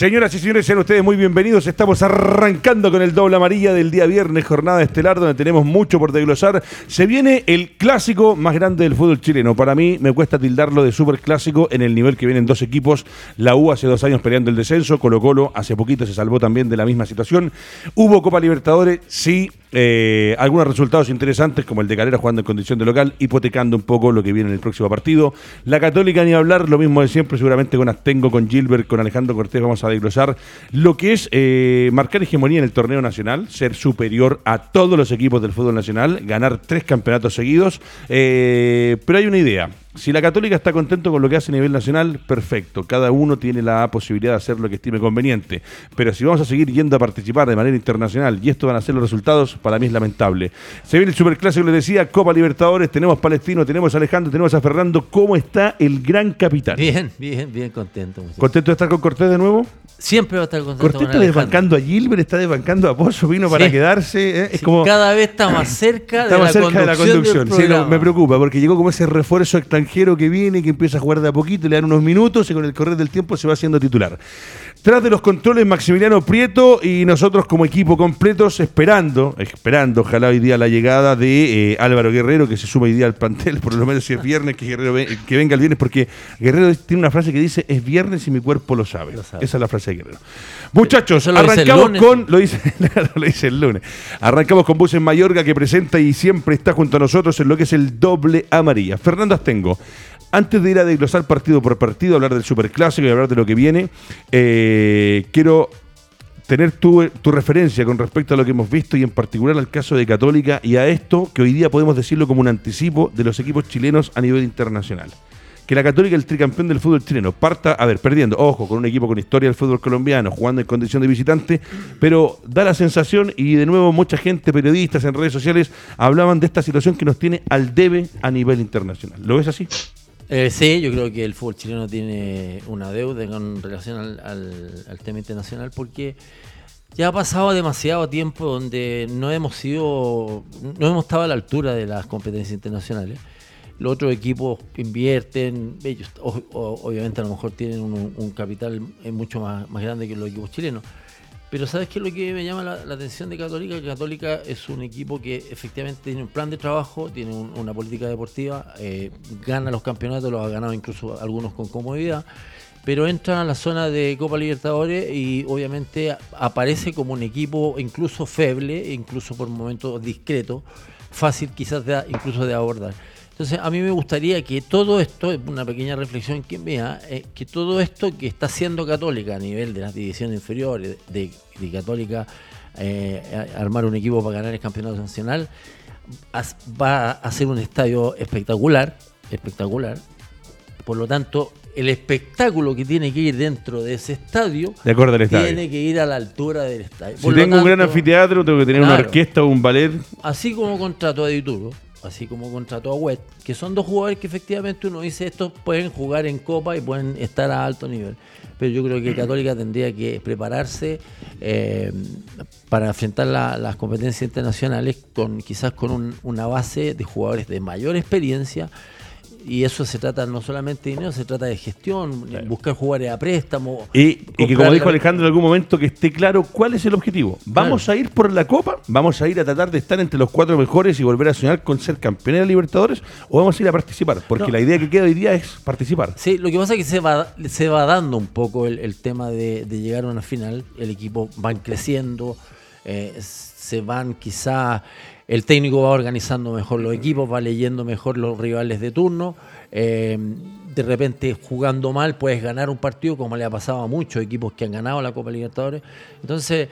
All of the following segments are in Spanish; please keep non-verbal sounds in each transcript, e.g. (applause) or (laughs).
Señoras y señores, sean ustedes muy bienvenidos. Estamos arrancando con el doble amarilla del día viernes, jornada estelar, donde tenemos mucho por desglosar. Se viene el clásico más grande del fútbol chileno. Para mí me cuesta tildarlo de súper clásico en el nivel que vienen dos equipos. La U hace dos años peleando el descenso, Colo Colo hace poquito se salvó también de la misma situación. Hubo Copa Libertadores, sí, eh, algunos resultados interesantes, como el de Calera jugando en condición de local, hipotecando un poco lo que viene en el próximo partido. La Católica, ni hablar, lo mismo de siempre, seguramente con Astengo, con Gilbert, con Alejandro Cortés, vamos a desglosar lo que es eh, marcar hegemonía en el torneo nacional, ser superior a todos los equipos del fútbol nacional, ganar tres campeonatos seguidos. Eh, pero hay una idea. Si la Católica está contento con lo que hace a nivel nacional, perfecto. Cada uno tiene la posibilidad de hacer lo que estime conveniente. Pero si vamos a seguir yendo a participar de manera internacional y esto van a ser los resultados, para mí es lamentable. Se viene el Superclásico, les decía, Copa Libertadores, tenemos Palestino, tenemos a Alejandro, tenemos a Fernando. ¿Cómo está el gran capitán? Bien, bien, bien contento. ¿Contento de estar con Cortés de nuevo? Siempre va a estar contento. Cortés está desbancando a Gilbert, está desbancando a Pozo, vino para quedarse. ¿eh? Es como cada vez está más cerca, de, la cerca de la conducción. Sí, me preocupa porque llegó como ese refuerzo extranjero que viene que empieza a jugar de a poquito, le dan unos minutos y con el correr del tiempo se va haciendo titular. Tras de los controles, Maximiliano Prieto y nosotros como equipo completos esperando, esperando, ojalá hoy día la llegada de eh, Álvaro Guerrero, que se suma hoy día al plantel, por lo menos si es viernes, que Guerrero que venga el viernes, porque Guerrero tiene una frase que dice, es viernes y mi cuerpo lo sabe. Esa es la frase de Guerrero. Muchachos, arrancamos con, lo dice, (laughs) lo dice el lunes, arrancamos con Buses Mayorga, que presenta y siempre está junto a nosotros en lo que es el doble amarilla. Fernando Astengo. Antes de ir a desglosar partido por partido, hablar del superclásico y hablar de lo que viene, eh, quiero tener tu, referencia con respecto a lo que hemos visto y en particular al caso de Católica y a esto que hoy día podemos decirlo como un anticipo de los equipos chilenos a nivel internacional. Que la Católica, el tricampeón del fútbol chileno, parta, a ver, perdiendo, ojo, con un equipo con historia del fútbol colombiano, jugando en condición de visitante, pero da la sensación, y de nuevo mucha gente, periodistas en redes sociales, hablaban de esta situación que nos tiene al debe a nivel internacional. ¿Lo ves así? Eh, sí, yo creo que el fútbol chileno tiene una deuda con relación al, tema internacional porque ya ha pasado demasiado tiempo donde no hemos sido, no hemos estado a la altura de las competencias internacionales. Los otros equipos invierten, ellos obviamente a lo mejor tienen un, capital mucho más grande que los equipos chilenos pero ¿sabes qué es lo que me llama la, atención de Católica? Católica es un equipo que efectivamente tiene un plan de trabajo, tiene una política deportiva, eh, gana los campeonatos, los ha ganado incluso algunos con comodidad, pero entra a la zona de Copa Libertadores y obviamente aparece como un equipo incluso feble, incluso por momentos discreto, fácil quizás incluso de abordar. Entonces, a mí me gustaría que todo esto, una pequeña reflexión que vea, eh, que todo esto que está haciendo Católica a nivel de las divisiones inferiores, de, Católica eh, armar un equipo para ganar el campeonato nacional, va a ser un estadio espectacular, espectacular. Por lo tanto, el espectáculo que tiene que ir dentro de ese estadio, tiene que ir a la altura del estadio. si tengo un gran anfiteatro, tengo que tener una orquesta o un ballet. Así como contrató a Dituro así como contrató a West, que son dos jugadores que efectivamente uno dice estos pueden jugar en Copa y pueden estar a alto nivel. Pero yo creo que Católica tendría que prepararse eh, para enfrentar las competencias internacionales con quizás con una base de jugadores de mayor experiencia y eso se trata no solamente de dinero, se trata de gestión, buscar jugadores a préstamo. Y, que como dijo Alejandro en algún momento, que esté claro cuál es el objetivo. ¿Vamos a ir por la Copa? ¿Vamos a ir a tratar de estar entre los cuatro mejores y volver a soñar con ser campeones de Libertadores? ¿O vamos a ir a participar? Porque la idea que queda hoy día es participar. Sí, lo que pasa es que se va, se va dando un poco el, tema de, llegar a una final. El equipo va creciendo, eh, se van quizá el técnico va organizando mejor los equipos, va leyendo mejor los rivales de turno. Eh, de repente, jugando mal, puedes ganar un partido, como le ha pasado a muchos equipos que han ganado la Copa Libertadores. Entonces,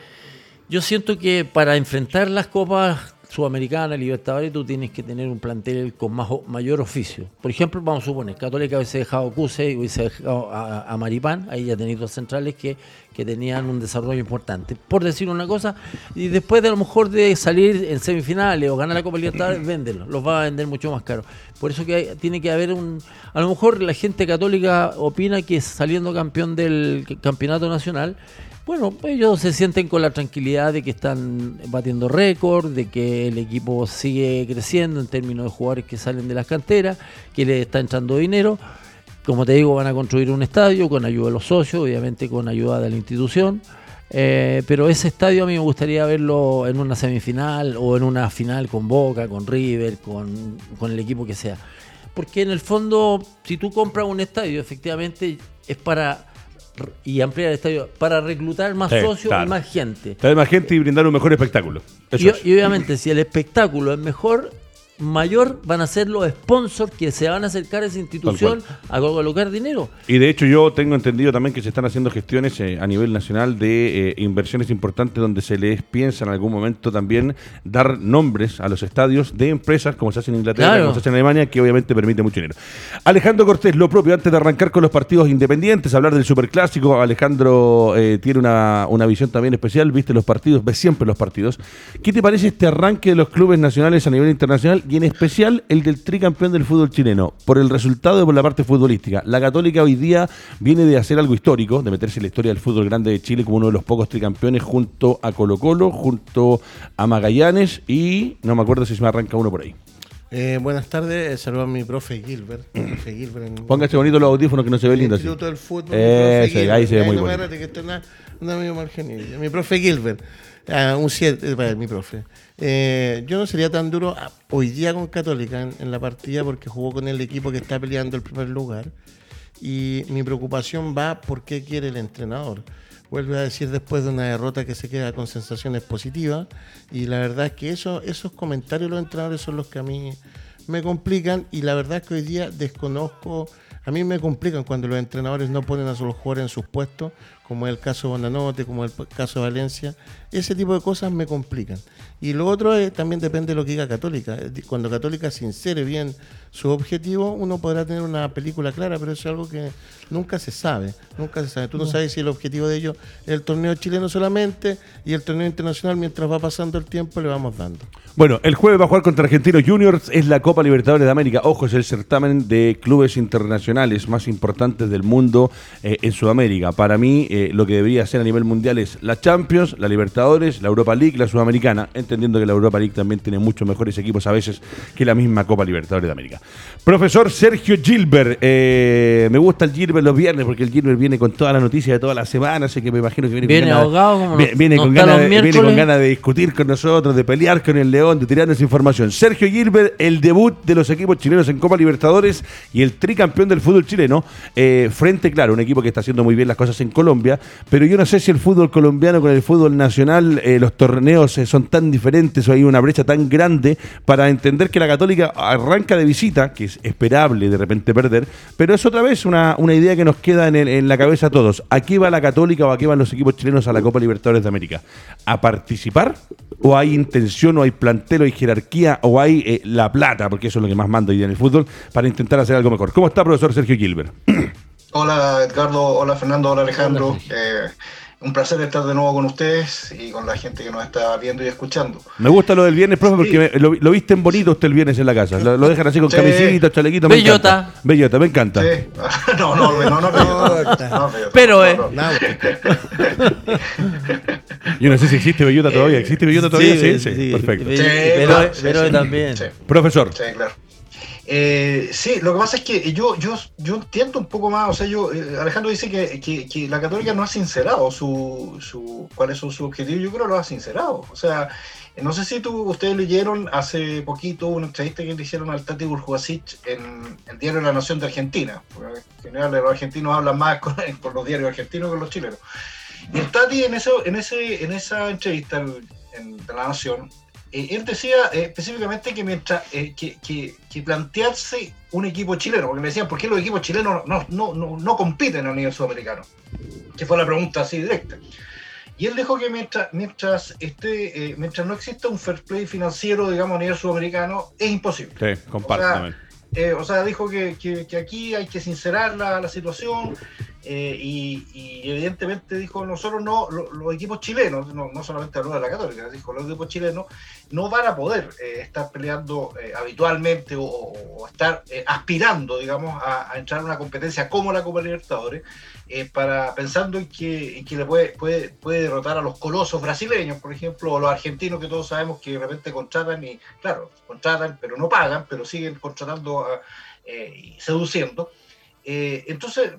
yo siento que para enfrentar las Copas Sudamericana, Libertadores, tú tienes que tener un plantel con más, mayor oficio. Por ejemplo, vamos a suponer, Católica hubiese dejado Cuse y hubiese dejado a, Maripán, ahí ya tenéis dos centrales que, que tenían un desarrollo importante. Por decir una cosa, y después de a lo mejor de salir en semifinales o ganar la Copa Libertadores, véndelo, los va a vender mucho más caro. Por eso que tiene que haber un... A lo mejor la gente católica opina que saliendo campeón del campeonato nacional, bueno, ellos se sienten con la tranquilidad de que están batiendo récord, de que el equipo sigue creciendo en términos de jugadores que salen de las canteras, que le está entrando dinero. como te digo, van a construir un estadio con ayuda de los socios, obviamente con ayuda de la institución. Eh, pero ese estadio a mí me gustaría verlo en una semifinal o en una final con Boca, con River, con, el equipo que sea. Porque en el fondo, si tú compras un estadio, efectivamente es para y ampliar el estadio para reclutar más socios y más gente. Traer más gente y brindar un mejor espectáculo. y, obviamente, si el espectáculo es mejor, mayor van a ser los sponsors que se van a acercar a esa institución a colocar dinero. Y de hecho yo tengo entendido también que se están haciendo gestiones eh, a nivel nacional de eh, inversiones importantes donde se les piensa en algún momento también dar nombres a los estadios de empresas como se hace en Inglaterra, como se hace en Alemania, que obviamente permite mucho dinero. Alejandro Cortés, lo propio, antes de arrancar con los partidos independientes, hablar del superclásico, Alejandro eh, tiene una, una visión también especial, viste los partidos, ves siempre los partidos. ¿Qué te parece este arranque de los clubes nacionales a nivel internacional? Y en especial el del tricampeón del fútbol chileno, por el resultado y por la parte futbolística. La Católica hoy día viene de hacer algo histórico, de meterse en la historia del fútbol grande de Chile como uno de los pocos tricampeones junto a Colo Colo, junto a Magallanes y no me acuerdo si se me arranca uno por ahí. Eh, buenas tardes, eh, saludo a mi profe Gilbert. profe Gilbert Póngase bonito los audífonos que no se ve lindo. Instituto del Fútbol. ahí se ve muy bueno. Mi profe Gilbert. Ah, un 7 para mi profe. Eh, yo no sería tan duro hoy día con Católica en, la partida porque jugó con el equipo que está peleando el primer lugar. Y mi preocupación va por qué quiere el entrenador. Vuelve a decir después de una derrota que se queda con sensaciones positivas. Y la verdad es que eso, esos comentarios de los entrenadores son los que a mí me complican. Y la verdad es que hoy día desconozco. A mí me complican cuando los entrenadores no ponen a sus jugadores en sus puestos como es el caso de Bonanote, como el caso de Valencia, ese tipo de cosas me complican. Y lo otro es, también depende de lo que diga Católica. Cuando Católica sincere bien su objetivo, uno podrá tener una película clara, pero eso es algo que nunca se sabe. Nunca se sabe. Tú no, sabes si el objetivo de ellos es el torneo chileno solamente y el torneo internacional, mientras va pasando el tiempo, le vamos dando. Bueno, el jueves va a jugar contra Argentinos Juniors, es la Copa Libertadores de América. Ojo, es el certamen de clubes internacionales más importantes del mundo eh, en Sudamérica. Para mí, eh, lo que debería ser a nivel mundial es la Champions, la Libertadores, la Europa League, la Sudamericana, entendiendo que la Europa League también tiene muchos mejores equipos a veces que la misma Copa Libertadores de América. Profesor Sergio Gilbert, eh, me gusta el Gilbert los viernes porque el Gilbert viene con toda la noticia de toda la semana, así que me imagino que viene, viene con ahogado, viene, con ganas de, viene con ganas de discutir con nosotros, de pelear con el León de tirarnos información. Sergio Gilbert, el debut de los equipos chilenos en Copa Libertadores y el tricampeón del fútbol chileno, eh, frente, claro, un equipo que está haciendo muy bien las cosas en Colombia, pero yo no sé si el fútbol colombiano con el fútbol nacional, eh, los torneos son tan diferentes o hay una brecha tan grande para entender que la Católica arranca de visita, que es esperable de repente perder, pero es otra vez una, una idea que nos queda en, en la cabeza a todos. ¿A qué va la Católica o a qué van los equipos chilenos a la Copa Libertadores de América? ¿A participar? ¿O hay intención o hay plan hay jerarquía o hay eh, la plata, porque eso es lo que más manda hoy día en el fútbol, para intentar hacer algo mejor. ¿Cómo está, profesor Sergio Gilbert? Hola, Edgardo. Hola, Fernando. Hola, Alejandro. Eh, un placer estar de nuevo con ustedes y con la gente que nos está viendo y escuchando. Me gusta lo del viernes, profe, porque lo, lo, visten bonito usted el viernes en la casa. Lo, dejan así con camisita, chalequito. Bellota. Bellota, me encanta. (laughs) no, no, no, no, no, Pero, eh. (laughs) Yo no sé si existe Bellota todavía. ¿Existe Bellota todavía? Sí, sí, perfecto. pero, pero también. Profesor. Sí, claro. Eh, sí, lo que pasa es que yo, yo, yo entiendo un poco más, o sea, yo, eh, Alejandro dice que, que, la Católica no ha sincerado su, su, cuáles son sus objetivos, yo creo que lo ha sincerado. O sea, no sé si tú, ustedes leyeron hace poquito una entrevista que le hicieron al Tati Burjuasic en el diario La Nación de Argentina. Porque en general los argentinos hablan más (laughs) con, los diarios argentinos que con los chilenos. Y el Tati en, eso, en, ese, en esa entrevista en La Nación eh, él decía eh, específicamente que mientras eh, que, que, plantearse un equipo chileno, porque me decían, ¿por qué los equipos chilenos no, no, no, no compiten a nivel sudamericano? Que fue la pregunta así directa. Y él dijo que mientras, mientras, este, mientras no exista un fair play financiero, digamos, a nivel sudamericano, es imposible. Sí, comparto o sea, dijo que, que, aquí hay que sincerar la, la situación, eh, y, evidentemente dijo, nosotros no, los, equipos chilenos, no, solamente habló de la Católica, dijo, los equipos chilenos no van a poder eh, estar peleando eh, habitualmente o, estar aspirando, digamos, a, entrar en una competencia como la Copa Libertadores, para pensando en que, que le puede, puede, puede derrotar a los colosos brasileños, por ejemplo, o los argentinos que todos sabemos que de repente contratan y, claro, contratan, pero no pagan, pero siguen contratando y seduciendo. entonces,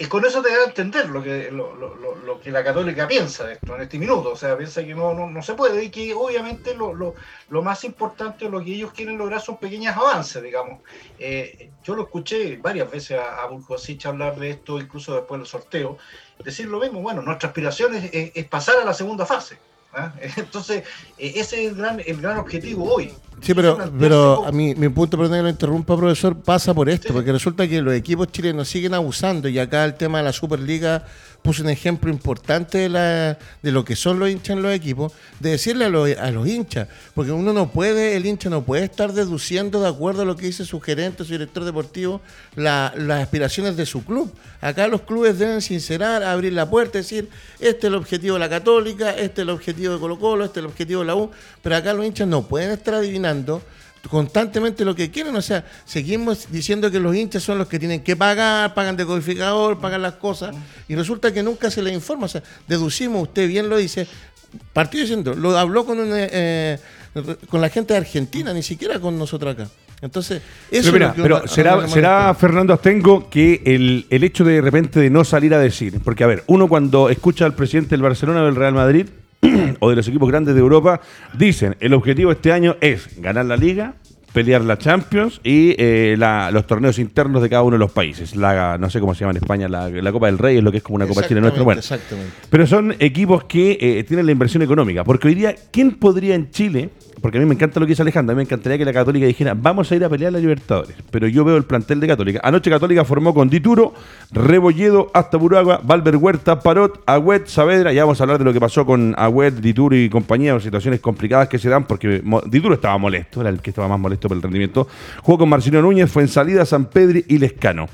y con eso te da a entender lo que, lo, lo, lo, que la católica piensa de esto en este minuto. O sea, piensa que no, no, se puede y que obviamente lo, más importante, lo que ellos quieren lograr son pequeños avances, digamos. Eh, yo lo escuché varias veces a, a hablar de esto, incluso después del sorteo, decir lo mismo. Bueno, nuestra aspiración es pasar a la segunda fase. ¿Ah? (laughs) Entonces, eh, ese es el gran, el gran objetivo hoy. Sí, pero, pero a mí, mi punto, perdón que lo interrumpa, profesor, pasa por esto, porque resulta que los equipos chilenos siguen abusando y acá el tema de la Superliga puso un ejemplo importante de, lo que son los hinchas en los equipos, de decirle a los, hinchas, porque uno no puede, el hincha no puede estar deduciendo de acuerdo a lo que dice su gerente, su director deportivo, las aspiraciones de su club. Acá los clubes deben sincerar, abrir la puerta, decir, este es el objetivo de la Católica, este es el objetivo de Colo Colo, este es el objetivo de la U, pero acá los hinchas no pueden estar adivinando constantemente lo que quieren. O sea, seguimos diciendo que los hinchas son los que tienen que pagar, pagan de codificador, pagan las cosas, y resulta que nunca se les informa. O sea, deducimos, usted bien lo dice, partido diciendo, lo habló con, eh, con la gente de Argentina, ni siquiera con nosotros acá. Entonces, eso pero, pero será, será Fernando Astengo que el, el hecho de, de repente de no salir a decir, porque a ver, uno cuando escucha al presidente del Barcelona o del Real Madrid, (clears throat) o de los equipos grandes de Europa dicen el objetivo este año es ganar la liga, pelear la Champions y eh, los torneos internos de cada uno de los países. La, no sé cómo se llama en España, la, Copa del Rey es lo que es como una Copa Chile nuestra. Bueno, exactamente. Pero son equipos que eh, tienen la inversión económica. Porque hoy día, ¿quién podría en Chile porque a mí me encanta lo que dice Alejandro, a mí me encantaría que la Católica dijera, vamos a ir a pelear a la Libertadores, pero yo veo el plantel de Católica. Anoche Católica formó con Dituro, Rebolledo, hasta Buragua, Valver Huerta, Parot, Agüet, Saavedra, ya vamos a hablar de lo que pasó con Agüet, Dituro y compañía, situaciones complicadas que se dan, porque Dituro estaba molesto, era el que estaba más molesto por el rendimiento. Jugó con Marcino Núñez, fue en salida San Pedri y Lescano.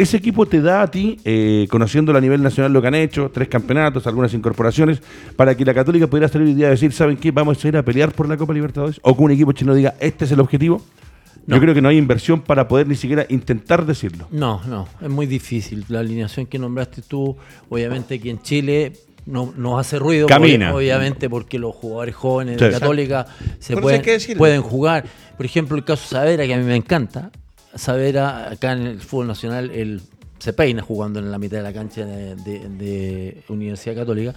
Ese equipo te da a ti, eh, conociendo a nivel nacional lo que han hecho, tres campeonatos, algunas incorporaciones, para que la Católica pudiera salir hoy día a decir, ¿saben qué? Vamos a ir a pelear por la Copa Libertadores. O que un equipo chino diga, este es el objetivo. Yo creo que no hay inversión para poder ni siquiera intentar decirlo. No, no, es muy difícil. La alineación que nombraste tú, obviamente aquí en Chile no nos hace ruido, Camina. obviamente porque los jugadores jóvenes de Católica se pueden, pueden jugar. Por ejemplo, el caso Savera, que a mí me encanta, Savera, acá en el fútbol nacional, él se peina jugando en la mitad de la cancha de, Universidad Católica.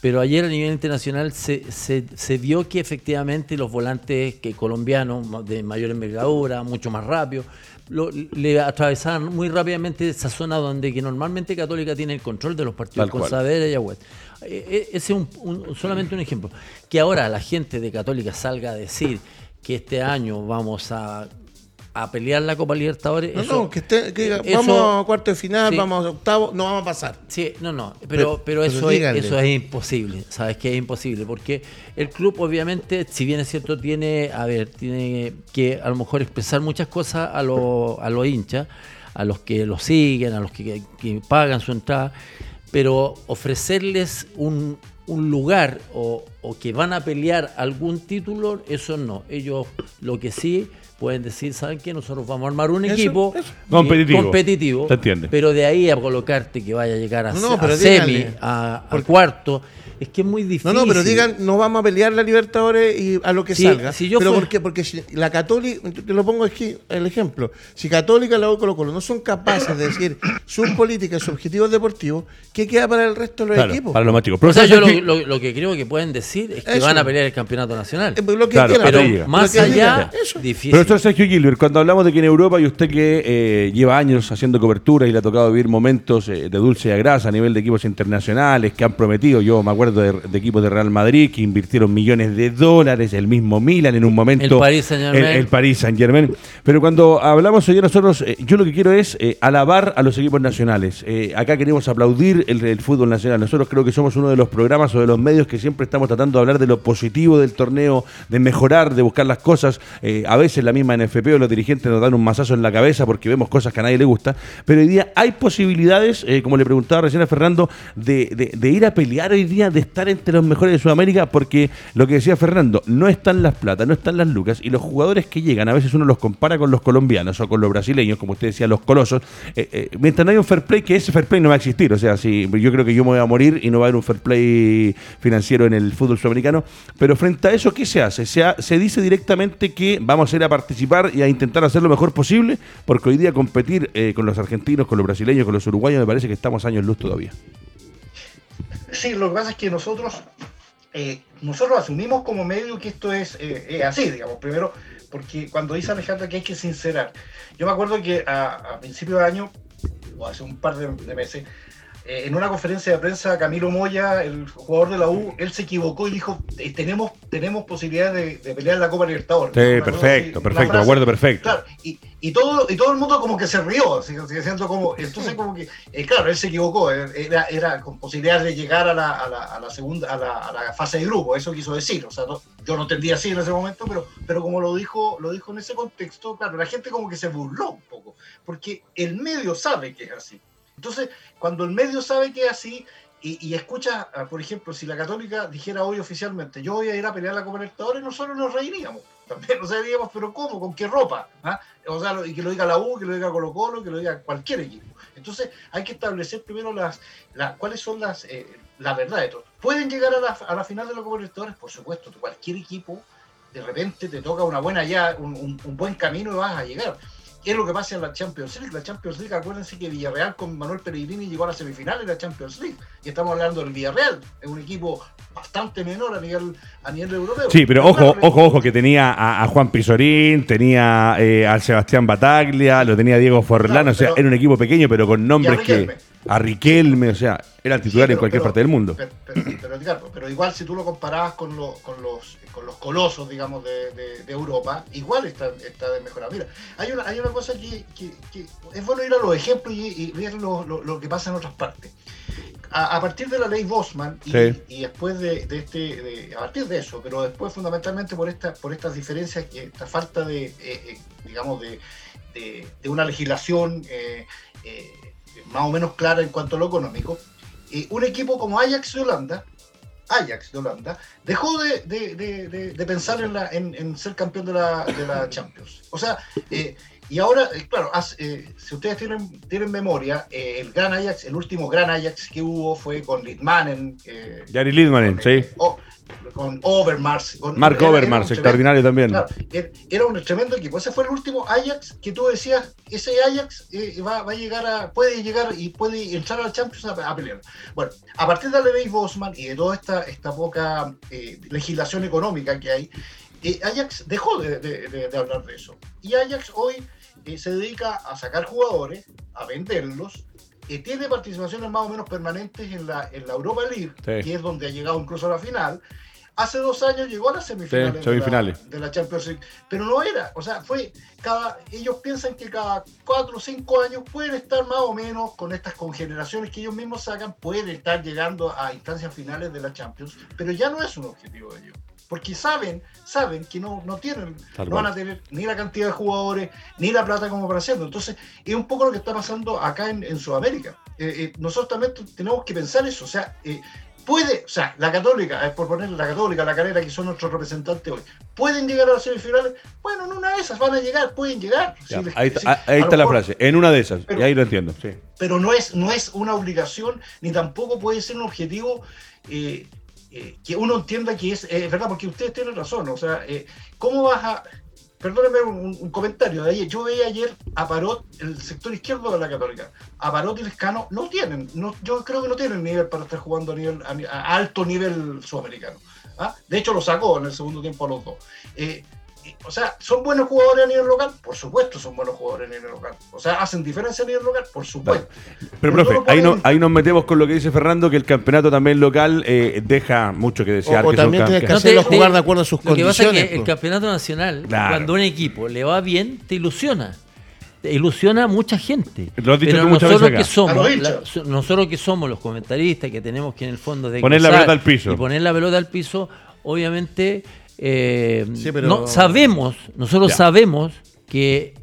Pero ayer a nivel internacional se, se, vio que efectivamente los volantes que colombianos de mayor envergadura, mucho más rápido, le atravesaban muy rápidamente esa zona donde que normalmente Católica tiene el control de los partidos con Savera y Agüet. Eh, eh, ese es solamente un ejemplo. Que ahora la gente de Católica salga a decir que este año vamos a a pelear la Copa Libertadores. No, no, que, esté, que vamos a cuarto de final, vamos a octavo, no vamos a pasar. Sí, no, no, pero, pero, eso, es, eso es imposible, ¿sabes que Es imposible, porque el club obviamente, si bien es cierto, tiene, a ver, tiene que a lo mejor expresar muchas cosas a, los a los hinchas, a los que lo siguen, a los que, pagan su entrada, pero ofrecerles un, un lugar o, o que van a pelear algún título, eso no. Ellos lo que sí pueden decir, ¿saben qué? Nosotros vamos a armar un equipo competitivo, pero de ahí a colocarte que vaya a llegar a, semi, a, al cuarto, es que es muy difícil. No, no, pero digan, no vamos a pelear la Libertadores y a lo que salga. pero ¿por qué? Porque si la Católica, te lo pongo aquí el ejemplo, si Católica y la Colo Colo no son capaces de decir sus políticas, sus objetivos deportivos, ¿qué queda para el resto de los equipos? Para los Pero o sea, yo lo, que creo que pueden decir es que van a pelear el campeonato nacional. Eh, lo que pero más allá, difícil. Profesor Sergio Gilbert, cuando hablamos de que en Europa y usted que eh, lleva años haciendo cobertura y le ha tocado vivir momentos eh, de dulce y a grasa a nivel de equipos internacionales que han prometido, yo me acuerdo de, equipos de Real Madrid que invirtieron millones de dólares, el mismo Milan en un momento. El Paris Saint Germain. El, Paris Saint Germain. Pero cuando hablamos hoy nosotros, eh, yo lo que quiero es eh, alabar a los equipos nacionales. Eh, acá queremos aplaudir el, fútbol nacional. Nosotros creo que somos uno de los programas o de los medios que siempre estamos tratando de hablar de lo positivo del torneo, de mejorar, de buscar las cosas. a veces la misma NFP o los dirigentes nos dan un masazo en la cabeza porque vemos cosas que a nadie le gusta. Pero hoy día hay posibilidades, como le preguntaba recién a Fernando, de, de ir a pelear hoy día, de estar entre los mejores de Sudamérica porque lo que decía Fernando, no están las plata, no están las lucas y los jugadores que llegan, a veces uno los compara con los colombianos o con los brasileños, como usted decía, los colosos, eh, eh, mientras no hay un fair play, que ese fair play no va a existir, o sea, si yo creo que yo me voy a morir y no va a haber un fair play financiero en el fútbol sudamericano. Pero frente a eso, ¿qué se hace? Se, se dice directamente que vamos a ir a participar y a intentar hacer lo mejor posible, porque hoy día competir eh, con los argentinos, con los brasileños, con los uruguayos, me parece que estamos años luz todavía. Sí, lo que pasa es que nosotros, eh, nosotros asumimos como medio que esto es, eh, así, digamos. Primero, porque cuando dice Alejandra que hay que sincerar, yo me acuerdo que a, a principio de año, o hace un par de meses, eh, en una conferencia de prensa, Camilo Moya, el jugador de la U, él se equivocó y dijo, eh, tenemos, tenemos posibilidad de, pelear la Copa Libertadores. Sí, perfecto, perfecto, me acuerdo perfecto. Claro, y, y, todo, y todo el mundo como que se rió, siendo como, entonces como que, eh, claro, él se equivocó, era, era con posibilidad de llegar a la, a la, a la segunda, a la, a la, fase de grupo, eso quiso decir, o sea, yo no entendía así en ese momento, pero, pero como lo dijo, lo dijo en ese contexto, claro, la gente como que se burló un poco, porque el medio sabe que es así. Entonces, cuando el medio sabe que es así y, escucha, ah, por ejemplo, si la Católica dijera hoy oficialmente, yo voy a ir a pelear la Copa Libertadores, nosotros nos reiríamos. (laughs) También nos reiríamos, pero ¿cómo? ¿Con qué ropa? ¿Ah? O sea, y que lo diga la U, que lo diga Colo Colo, que lo diga cualquier equipo. Entonces, hay que establecer primero las, cuáles son las, eh, la verdad de. ¿Pueden llegar a la, a la final de la Copa Libertadores? Por supuesto, cualquier equipo de repente te toca una buena ya, un, buen camino y vas a llegar es lo que pasa en la Champions League. La Champions League, acuérdense que Villarreal con Manuel Pellegrini llegó a la semifinal de la Champions League. Y estamos hablando del Villarreal, es un equipo bastante menor a nivel, a nivel europeo. Sí, pero, ojo, ojo, ojo, que tenía a, Juan Pizorín, tenía eh, al Sebastián Bataglia, lo tenía Diego Forlán, o sea, era un equipo pequeño, pero con nombres que a Riquelme, o sea, era titular en cualquier parte del mundo. Pero, igual si tú lo comparabas con, con, los, con los colosos, digamos, de, Europa, igual está, está de mejora. Mira, hay una, hay una cosa que, es bueno ir a los ejemplos y, ver lo, que pasa en otras partes. A, partir de la ley Bosman y, después de, este, a partir de eso, pero después fundamentalmente por, esta, por estas diferencias, esta falta de, eh, eh, digamos, de, una legislación eh, más o menos clara en cuanto a lo económico, eh, un equipo como Ajax de Holanda, Ajax de Holanda, dejó de, pensar en, ser campeón de la, Champions. O sea, eh, y ahora, eh, claro, si ustedes tienen, tienen memoria, el gran Ajax, el último gran Ajax que hubo fue con Lidmanen. Gary Lidmanen, sí con Overmars. Con, Mark Overmars, extraordinario también. era un tremendo equipo. Ese fue el último Ajax que tú decías, ese Ajax eh, va, a llegar a, puede llegar y puede entrar al Champions a, pelear. Bueno, a partir de ley Bosman y de toda esta, esta poca eh, legislación económica que hay, eh, Ajax dejó de, hablar de eso. Y Ajax hoy se dedica a sacar jugadores, a venderlos, tiene participaciones más o menos permanentes en la, en la Europa League, que es donde ha llegado incluso a la final. Hace dos años llegó a las semifinales, De, la, Champions League, pero no era, o sea, fue cada, ellos piensan que cada cuatro o cinco años pueden estar más o menos con estas congeneraciones que ellos mismos sacan, pueden estar llegando a instancias finales de la Champions, pero ya no es un objetivo de ellos porque saben, saben que no, no tienen, no van a tener ni la cantidad de jugadores, ni la plata como para hacerlo. Entonces, es un poco lo que está pasando acá en, Sudamérica. Eh, eh, nosotros también tenemos que pensar eso, o sea, eh, puede, o sea, la Católica, por poner la Católica, la Carrera, que son nuestros representantes hoy, ¿pueden llegar a las semifinales? Bueno, en una de esas van a llegar, pueden llegar. ahí, está la frase, en una de esas, y ahí lo entiendo. Sí. Pero no es, no es una obligación, ni tampoco puede ser un objetivo eh, que uno entienda que es, verdad, porque ustedes tienen razón, o sea, eh, ¿cómo vas a... Perdónenme un, comentario de ayer. Yo veía ayer a Parot, el sector izquierdo de la Católica. A Parot y Lescano no tienen, no, yo creo que no tienen nivel para estar jugando a, nivel, a, alto nivel sudamericano. ¿ah? De hecho, lo sacó en el segundo tiempo a los dos. Eh, o sea, ¿son buenos jugadores a nivel local? Por supuesto son buenos jugadores a nivel local. O sea, ¿hacen diferencia a nivel local? Por supuesto. Pero, profe, ahí, no, ahí nos metemos con lo que dice Fernando, que el campeonato también local eh, deja mucho que desear. O, también tienes que hacerlo jugar de acuerdo a sus condiciones. Lo que pasa es que el campeonato nacional, cuando un equipo le va bien, te ilusiona ilusiona a mucha gente. Lo has dicho Pero nosotros que somos, nosotros que somos los comentaristas, que tenemos que en el fondo de poner la pelota al piso y poner la pelota al piso, obviamente eh, no, sabemos, nosotros sabemos que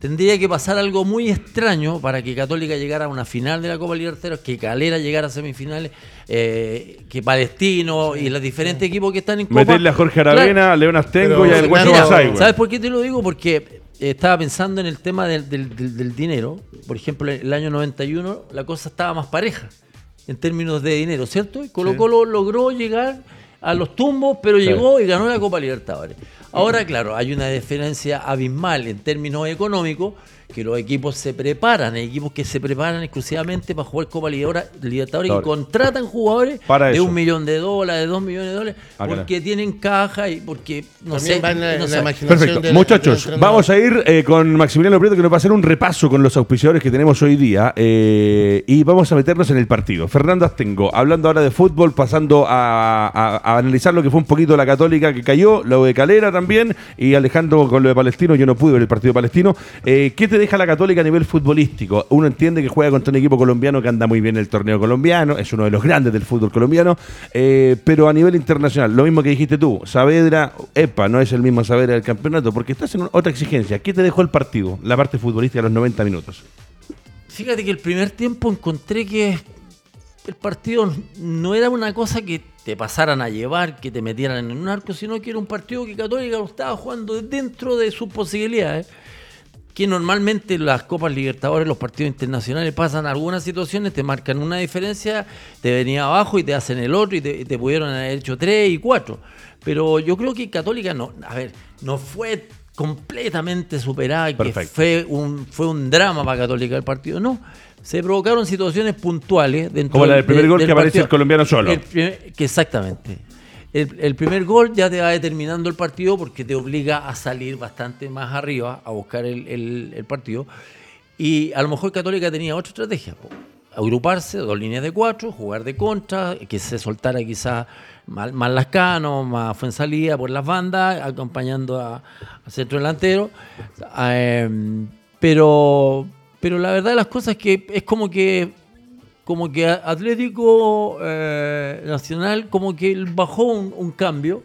tendría que pasar algo muy extraño para que Católica llegara a una final de la Copa Libertadores, que Calera llegara a semifinales, eh, que Palestino y los diferentes equipos que están en Copa. Meterle a Jorge Aravena, a León Astengo y al Guacho ¿Sabes por qué te lo digo? Porque estaba pensando en el tema del, del, dinero. Por ejemplo, en el año 91 la cosa estaba más pareja en términos de dinero, ¿cierto? Y Colo Colo logró llegar a los tumbos, pero llegó y ganó la Copa Libertadores. Ahora, claro, hay una diferencia abismal en términos económicos que los equipos se preparan, hay equipos que se preparan exclusivamente para jugar Copa Libertadores y contratan jugadores de un millón de dólares, de dos millones de dólares, ah, porque tienen caja y porque no sé. Perfecto. Muchachos, vamos a ir eh, con Maximiliano Prieto que nos va a hacer un repaso con los auspiciadores que tenemos hoy día eh, y vamos a meternos en el partido. Fernando Astengo, hablando ahora de fútbol, pasando a, analizar lo que fue un poquito la Católica que cayó, lo de Calera también y Alejandro con lo de Palestino, yo no pude ver el partido palestino. Eh, ¿Qué te deja la Católica a nivel futbolístico? Uno entiende que juega contra un equipo colombiano que anda muy bien en el torneo colombiano, es uno de los grandes del fútbol colombiano, eh, pero a nivel internacional, lo mismo que dijiste tú, Saavedra, epa, no es el mismo Saavedra del campeonato, porque estás en otra exigencia. ¿Qué te dejó el partido, la parte futbolística a los 90 minutos? Fíjate que el primer tiempo encontré que el partido no era una cosa que te pasaran a llevar, que te metieran en un arco, sino que era un partido que Católica lo estaba jugando dentro de sus posibilidades que normalmente las Copas Libertadores, los partidos internacionales pasan algunas situaciones, te marcan una diferencia, te venía abajo y te hacen el otro y te, pudieron haber hecho tres y cuatro. Pero yo creo que Católica no, a ver, no fue completamente superada, que fue un, fue un drama para Católica el partido, no. Se provocaron situaciones puntuales dentro Como la del primer gol que aparece el colombiano solo. que exactamente el, primer gol ya te va determinando el partido porque te obliga a salir bastante más arriba a buscar el, partido. Y a lo mejor Católica tenía otra estrategia. Agruparse, dos líneas de cuatro, jugar de contra, que se soltara quizás más, más Lascano, más Fuensalida por las bandas, acompañando al centro delantero. Em, pero, pero la verdad de las cosas es que es como que como que Atlético eh, Nacional como que bajó un, cambio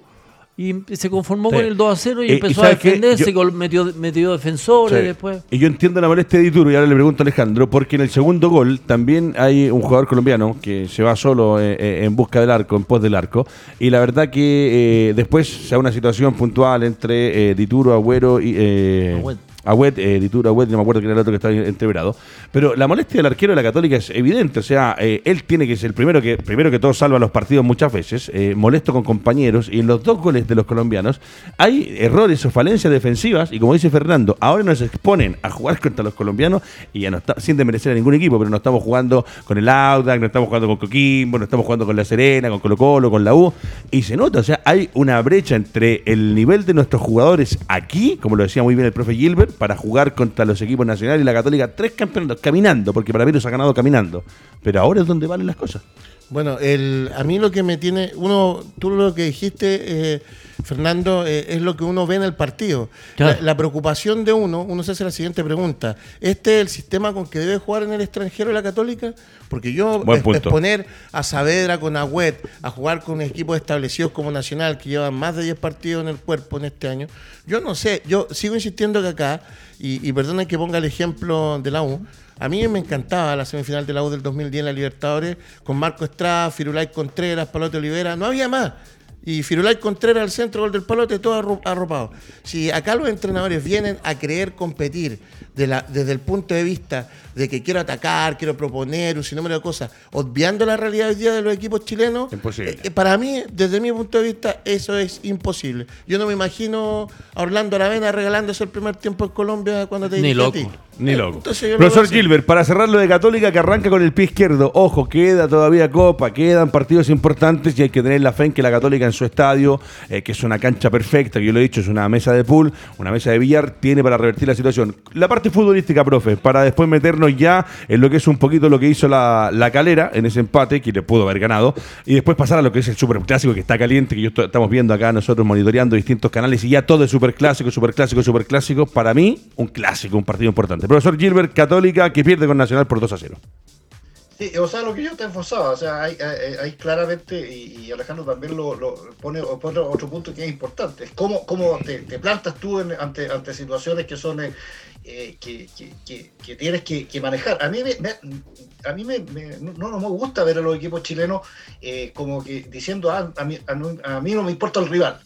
y se conformó con el 2 a 0 y eh, empezó a defenderse, metió, metió defensores después. Y yo entiendo la molestia de Dituro y ahora le pregunto a Alejandro, porque en el segundo gol también hay un jugador colombiano que se va solo eh, en busca del arco, en pos del arco, y la verdad que después se da una situación puntual entre Dituro, Agüero y... Agüet, eh, Ditura Agüet, no me acuerdo quién era el otro que estaba entreverado. Pero la molestia del arquero de la Católica es evidente. O sea, eh, él tiene que ser el primero que, primero que todo salva los partidos muchas veces, eh, molesto con compañeros. Y en los dos goles de los colombianos hay errores o falencias defensivas. Y como dice Fernando, ahora nos exponen a jugar contra los colombianos y ya no está, sin desmerecer a ningún equipo, pero no estamos jugando con el Audac, no estamos jugando con Coquimbo, no estamos jugando con La Serena, con Colo Colo, con la U. Y se nota, o sea, hay una brecha entre el nivel de nuestros jugadores aquí, como lo decía muy bien el profe Gilbert, para jugar contra los equipos nacionales y la Católica tres campeonatos caminando, porque para mí los ha ganado caminando. Pero ahora es donde valen las cosas. Bueno, el, a mí lo que me tiene, uno, tú lo que dijiste, eh, Fernando, eh, es lo que uno ve en el partido. La, preocupación de uno, uno se hace la siguiente pregunta, ¿este es el sistema con que debe jugar en el extranjero la Católica? Porque yo exponer a Saavedra con Agüet a jugar con equipos establecidos como Nacional, que llevan más de 10 partidos en el cuerpo en este año, yo no sé, yo sigo insistiendo que acá, y, y perdonen que ponga el ejemplo de la U, a mí me encantaba la semifinal de la U del 2010 en la Libertadores, con Marco Estrada, Firulay Contreras, Palote Olivera, no había más. Y Firulay Contreras al centro, gol del Palote, todo arropado. Si acá los entrenadores vienen a creer competir desde el punto de vista de que quiero atacar, quiero proponer un sinnúmero de cosas, obviando la realidad hoy día de los equipos chilenos, eh, eh, para mí, desde mi punto de vista, eso es imposible. Yo no me imagino a Orlando Aravena regalándose el primer tiempo en Colombia cuando te Ni loco. Ni loco. Profesor Gilbert, para cerrar lo de Católica que arranca con el pie izquierdo, ojo, queda todavía Copa, quedan partidos importantes y hay que tener la fe en que la Católica en su estadio, eh, que es una cancha perfecta, que yo lo he dicho, es una mesa de pool, una mesa de billar, tiene para revertir la situación. La parte futbolística, profe, para después meternos ya en lo que es un poquito lo que hizo la, calera en ese empate, que le pudo haber ganado, y después pasar a lo que es el super clásico que está caliente, que yo estamos viendo acá nosotros monitoreando distintos canales, y ya todo es super clásico, super clásico, super clásico. Para mí, un clásico, un partido importante. Profesor Gilbert, Católica, que pierde con Nacional por 2 a 0. O sea, lo que yo te enforzaba, o sea, hay, hay, claramente, y, Alejandro también lo, pone, otro, otro, punto que es importante, es cómo, cómo te, plantas tú ante, ante situaciones que son eh, eh, que, tienes que, manejar. A mí, a mí me, no, me gusta ver a los equipos chilenos eh, como que diciendo, ah, a, mí, a, mí, no me importa el rival.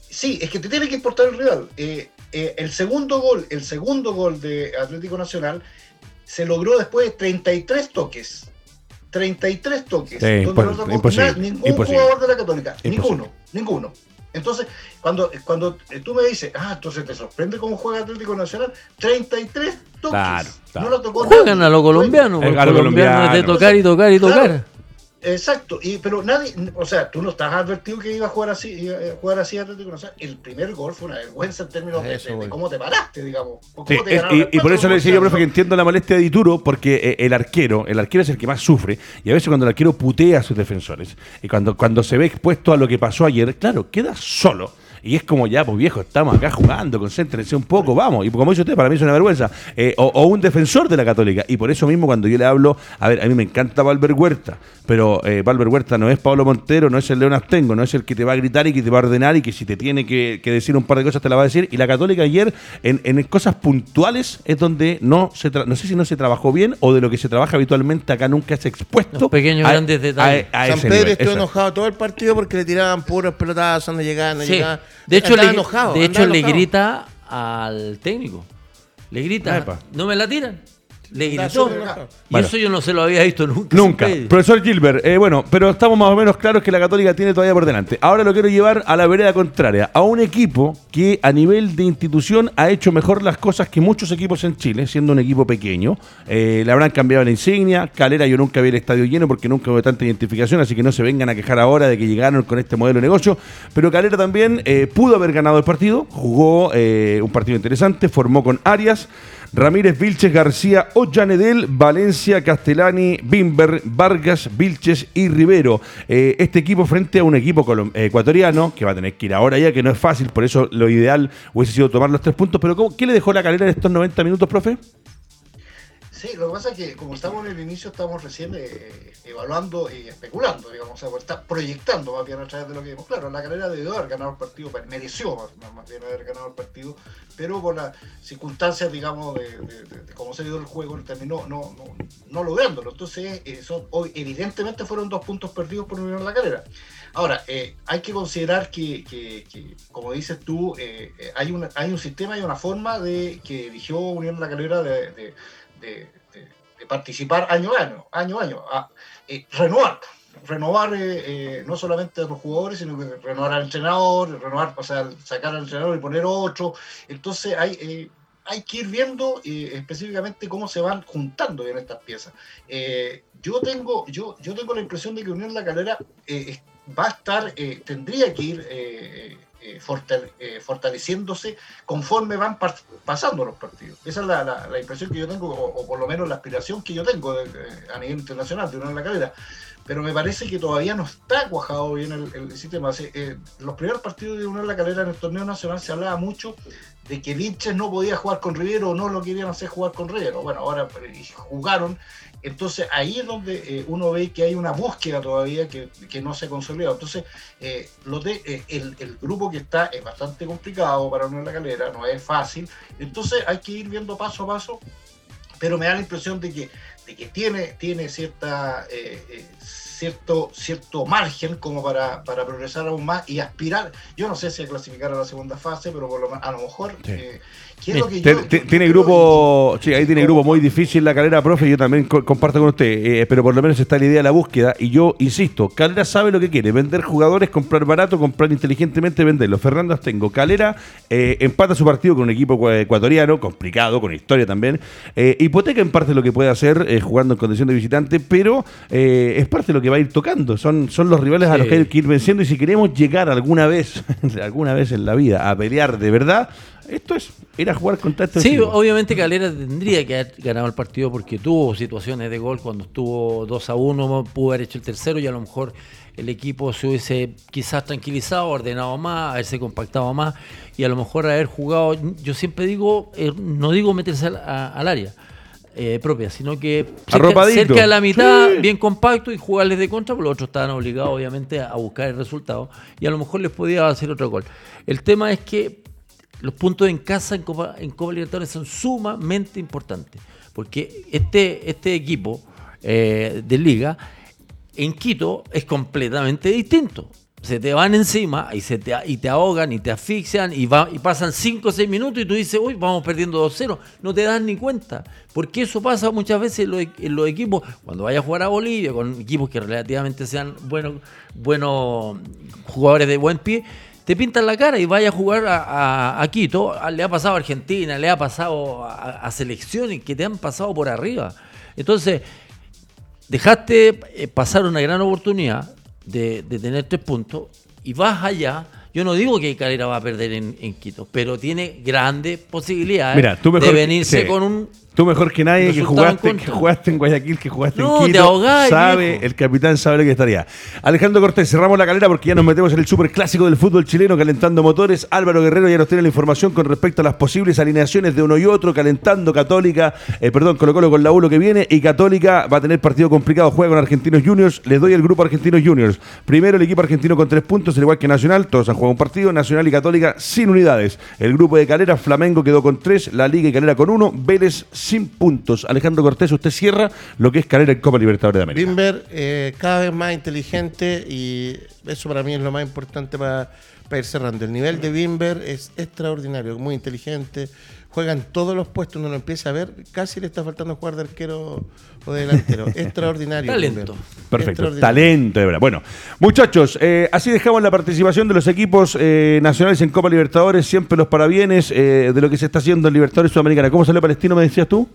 Sí, es que te tiene que importar el rival. Eh, el segundo gol, el segundo gol de Atlético Nacional se logró después de 33 toques. 33 toques. donde no tocó imposible, ningún imposible. jugador de la Católica. Imposible. Ninguno, ninguno. Entonces, cuando, cuando eh, tú me dices, ah, entonces te sorprende cómo juega Atlético Nacional, 33 toques. Claro, claro. No lo tocó Juegan a los colombianos es de colombiano. tocar y tocar y Claro. Exacto, y, pero nadie, o sea, tú no estás advertido que iba a jugar así, iba a jugar así Atlético Nacional. El primer gol fue una vergüenza en términos de, Eso, de- de güey. cómo te paraste, digamos. Sí, te es- y, por eso le decía yo, profe, que entiendo la molestia de Dituro, porque eh, el arquero, el arquero es el que más sufre, y a veces cuando el arquero putea a sus defensores, y cuando, cuando se ve expuesto a lo que pasó ayer, claro, queda solo. Y es como ya, pues viejo, estamos acá jugando, concéntrense un poco, vamos. Y como dice usted, para mí es una vergüenza. Eh, o, o un defensor de la Católica. Y por eso mismo, cuando yo le hablo, a ver, a mí me encanta Valver Huerta, pero eh, Valver Huerta no es Pablo Montero, no es el León Astengo, no es el que te va a gritar y que te va a ordenar y que si te tiene que, que decir un par de cosas te la va a decir. Y la Católica ayer, en, en cosas puntuales, es donde no se tra- no sé si no se trabajó bien o de lo que se trabaja habitualmente acá nunca es expuesto. Los pequeños a- grandes detalles. a- a San Pedro nivel, estuvo enojado todo el partido porque le tiraban puros pelotazos, no llegaban, no Sí. llegaban. De hecho, le, enojado, de hecho le grita al técnico. Le grita, Epa. no me la tiran. Le gritó. Y Bueno. eso yo no se lo había visto nunca. Nunca. Profesor Gilbert, eh, bueno, pero estamos más o menos claros que la Católica tiene todavía por delante. Ahora lo quiero llevar a la vereda contraria, a un equipo que a nivel de institución ha hecho mejor las cosas que muchos equipos en Chile, siendo un equipo pequeño. Eh, le habrán cambiado la insignia. Calera yo nunca vi el estadio lleno porque nunca hubo tanta identificación, así que no se vengan a quejar ahora de que llegaron con este modelo de negocio. Pero Calera también eh, pudo haber ganado el partido, jugó eh, un partido interesante, formó con Arias. Ramírez, Vilches, García, Ollanedel, Valencia, Castellani, Bimber, Vargas, Vilches y Rivero. Eh, este equipo frente a un equipo ecuatoriano que va a tener que ir ahora ya, que no es fácil, por eso lo ideal hubiese sido tomar los tres puntos. Pero ¿cómo- ¿qué le dejó la calera en estos 90 minutos, profe? Sí, lo que pasa es que como estamos en el inicio, estamos recién eh, evaluando y especulando, digamos, o sea, está proyectando más bien a través de lo que vimos. Claro, la carrera debió haber ganado el partido, mereció más, más bien haber ganado el partido, pero por las circunstancias, digamos, de, cómo se dio el juego, terminó no, no, no lográndolo. Entonces, eh, hoy, evidentemente fueron dos puntos perdidos por Unión La Calera. Ahora, eh, hay que considerar que, como dices tú, hay, una, hay un sistema y una forma de que eligió Unión La Calera de, de- participar año a año, año año, eh, renovar, renovar eh, eh, no solamente a los jugadores, sino que renovar al entrenador, renovar, o sea, sacar al entrenador y poner otro. Entonces hay, hay que ir viendo específicamente cómo se van juntando bien estas piezas. Yo tengo, yo, yo tengo la impresión de que Unión La Calera va a estar, tendría que ir eh, eh, fortal- fortaleciéndose conforme van pasando los partidos. Esa es la, impresión que yo tengo, o, por lo menos la aspiración que yo tengo a nivel internacional de Unión La Calera. Pero me parece que todavía no está cuajado bien el, sistema. Eh, los primeros partidos de Unión La Calera en el torneo nacional se hablaba mucho de que Vinches no podía jugar con Rivero o no lo querían hacer jugar con Rivero. Bueno, ahora jugaron. Entonces ahí es donde eh, uno ve que hay una búsqueda todavía que, que no se ha consolidado. Entonces, eh, lo de, eh, el, el grupo que está es bastante complicado para Unión La Calera, no es fácil. Entonces hay que ir viendo paso a paso, pero me da la impresión de que, de que tiene, tiene cierta, eh, cierto, cierto margen como para, para progresar aún más y aspirar, yo no sé si a clasificar a la segunda fase, pero por lo a lo mejor, Sí. ¿Qué es lo que Te- yo- te- yo- yo tiene grupo, sí, ahí tiene grupo muy difícil la calera, profe. Yo también co- comparto con usted, eh, pero por lo menos está la idea de la búsqueda. Y yo insisto, Calera sabe lo que quiere: vender jugadores, comprar barato, comprar inteligentemente, venderlos. Fernando Astengo, Calera eh, empata su partido con un equipo ecua- ecuatoriano, complicado, con historia también. Eh, hipoteca en parte lo que puede hacer eh, jugando en condición de visitante, pero eh, es parte de lo que va a ir tocando. Son, son los rivales a los que hay que ir venciendo. Y si queremos llegar alguna vez, (laughs) alguna vez en la vida, a pelear de verdad. Esto es ir a jugar contra estos Sí, equipos. obviamente Calera tendría que haber ganado el partido porque tuvo situaciones de gol cuando estuvo 2 a 1, pudo haber hecho el tercero y a lo mejor el equipo se hubiese quizás tranquilizado, ordenado más, haberse compactado más y a lo mejor haber jugado, yo siempre digo, eh, no digo meterse al, a- al área eh, propia, sino que cerca, de la mitad, Sí. bien compacto y jugarles de contra, porque los otros estaban obligados obviamente a buscar el resultado y a lo mejor les podía hacer otro gol. El tema es que los puntos en casa en Copa, en Copa Libertadores son sumamente importantes. Porque este, este equipo eh, de liga en Quito es completamente distinto. se te van encima y, se te, y te ahogan y te asfixian y, va, y pasan 5 o 6 minutos y tú dices, uy, vamos perdiendo 2-0. No te das ni cuenta. Porque eso pasa muchas veces en los, en los, equipos, cuando vayas a jugar a Bolivia, con equipos que relativamente sean buenos, buenos jugadores de buen pie, te pintan la cara y vayas a jugar a, a, Quito. Le ha pasado a Argentina, le ha pasado a, a selecciones que te han pasado por arriba. Entonces, dejaste eh, pasar una gran oportunidad de, de, tener tres puntos y vas allá. Yo no digo que Calera va a perder en, en Quito, pero tiene grandes posibilidades Mira, tú mejor, de venirse sí. con un Tú mejor que nadie que jugaste, que jugaste en Guayaquil, que jugaste no, en Quito, te ahogás, sabe, viejo. el capitán sabe lo que estaría. Alejandro Cortés, cerramos la calera porque ya nos metemos en el super clásico del fútbol chileno, calentando motores. Álvaro Guerrero ya nos tiene la información con respecto a las posibles alineaciones de uno y otro, calentando Católica, eh, perdón, Colo Colo con la U lo que viene, y Católica va a tener partido complicado, juega con Argentinos Juniors, les doy el grupo Argentinos Juniors. Primero el equipo argentino con tres puntos, al igual que Nacional, todos han jugado un partido, Nacional y Católica sin unidades. El grupo de Calera, Flamengo quedó con tres, la Liga y Calera con uno, Vélez sin puntos. Alejandro Cortés, usted cierra lo que es Calera en Copa Libertadores de América. Bimber eh, cada vez más inteligente y eso para mí es lo más importante para, para ir cerrando. El nivel de Bimber es extraordinario, muy inteligente, juega en todos los puestos, uno lo empieza a ver, casi le está faltando jugar de arquero o de delantero. (laughs) extraordinario. Talento. Perfecto, talento de verdad. Bueno, muchachos, eh, así dejamos la participación de los equipos eh, nacionales en Copa Libertadores, siempre los parabienes eh, de lo que se está haciendo en Libertadores Sudamericana. ¿Cómo salió Palestino, me decías tú?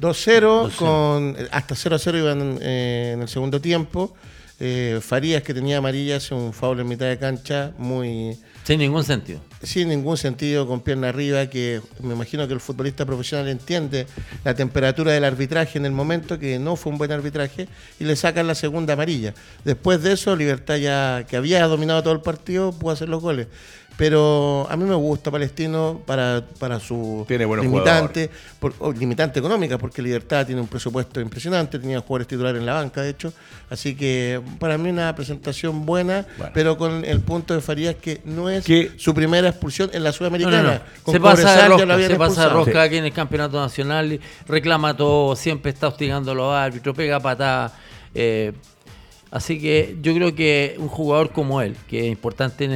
2-0, con hasta 0-0 iban eh, en el segundo tiempo. Eh, Farías, que tenía amarilla, hace un foul en mitad de cancha, muy. Sin ningún sentido. Sin ningún sentido, con pierna arriba, que me imagino que el futbolista profesional entiende la temperatura del arbitraje en el momento, que no fue un buen arbitraje, y le sacan la segunda amarilla. Después de eso, Libertad ya, que había dominado todo el partido, pudo hacer los goles. Pero a mí me gusta Palestino para, para su Tiene limitante, por, oh, limitante económica, porque Libertad tiene un presupuesto impresionante, tenía jugadores titulares en la banca, de hecho. Así que para mí una presentación buena, Bueno. pero con el punto de Farías que no es su primera expulsión en la Sudamericana. no, no. Con Se pasa de rosca, se pasa de expulsado. rosca aquí en el campeonato nacional, y reclama todo, siempre está hostigando a los árbitros, pega patada. eh, así que yo creo que un jugador como él, que es importante en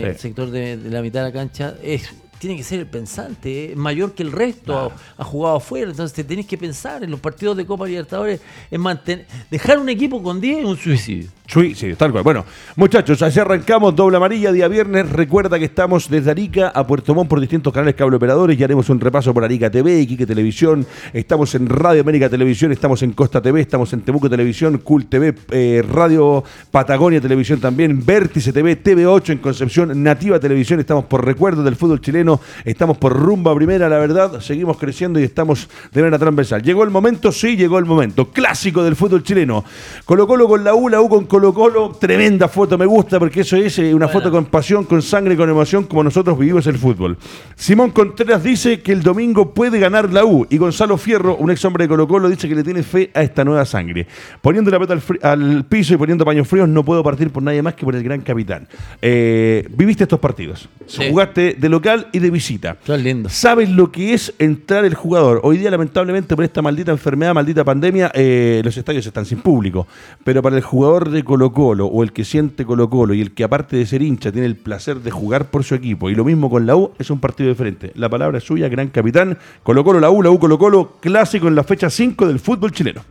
el sector de, de la mitad de la cancha, es tiene que ser el pensante, es mayor que el resto, ha, ha jugado afuera, entonces te tenés que pensar en los partidos de Copa Libertadores, en mantener, dejar un equipo con 10 es un suicidio. Sí, sí, tal cual. Bueno, muchachos, así arrancamos doble amarilla día viernes. Recuerda que estamos desde Arica a Puerto Montt por distintos canales cable operadores. Ya haremos un repaso por Arica TV, Iquique Televisión. Estamos en Radio América Televisión, estamos en Costa TV, estamos en Temuco Televisión, Cool TV, eh, Radio Patagonia Televisión también, Vértice TV, TV8 en Concepción, Nativa Televisión. Estamos por recuerdos del fútbol chileno, estamos por rumba primera, la verdad. Seguimos creciendo y estamos de manera transversal. ¿Llegó el momento? Sí, llegó el momento. Clásico del fútbol chileno. Colo con la U, la U con Colo Colo. Tremenda foto, me gusta porque eso es eh, una foto con pasión, con sangre, con emoción, como nosotros vivimos el fútbol. Simón Contreras dice que el domingo puede ganar la U y Gonzalo Fierro, un ex hombre de Colo Colo, dice que le tiene fe a esta nueva sangre. Poniendo la pelota al, piso y poniendo paños fríos, no puedo partir por nadie más que por el gran capitán. Eh, viviste estos partidos. Sí. Jugaste de local y de visita. Son lindos. ¿Sabes lo que es entrar el jugador? Hoy día, lamentablemente, por esta maldita enfermedad, maldita pandemia, eh, los estadios están sin público. Pero para el jugador de Colo Colo o el que siente Colo Colo y el que aparte de ser hincha tiene el placer de jugar por su equipo y lo mismo con la U, es un partido diferente. La palabra es suya, gran capitán. Colo Colo, la U, la U, Colo Colo, clásico en la fecha 5 del fútbol chileno.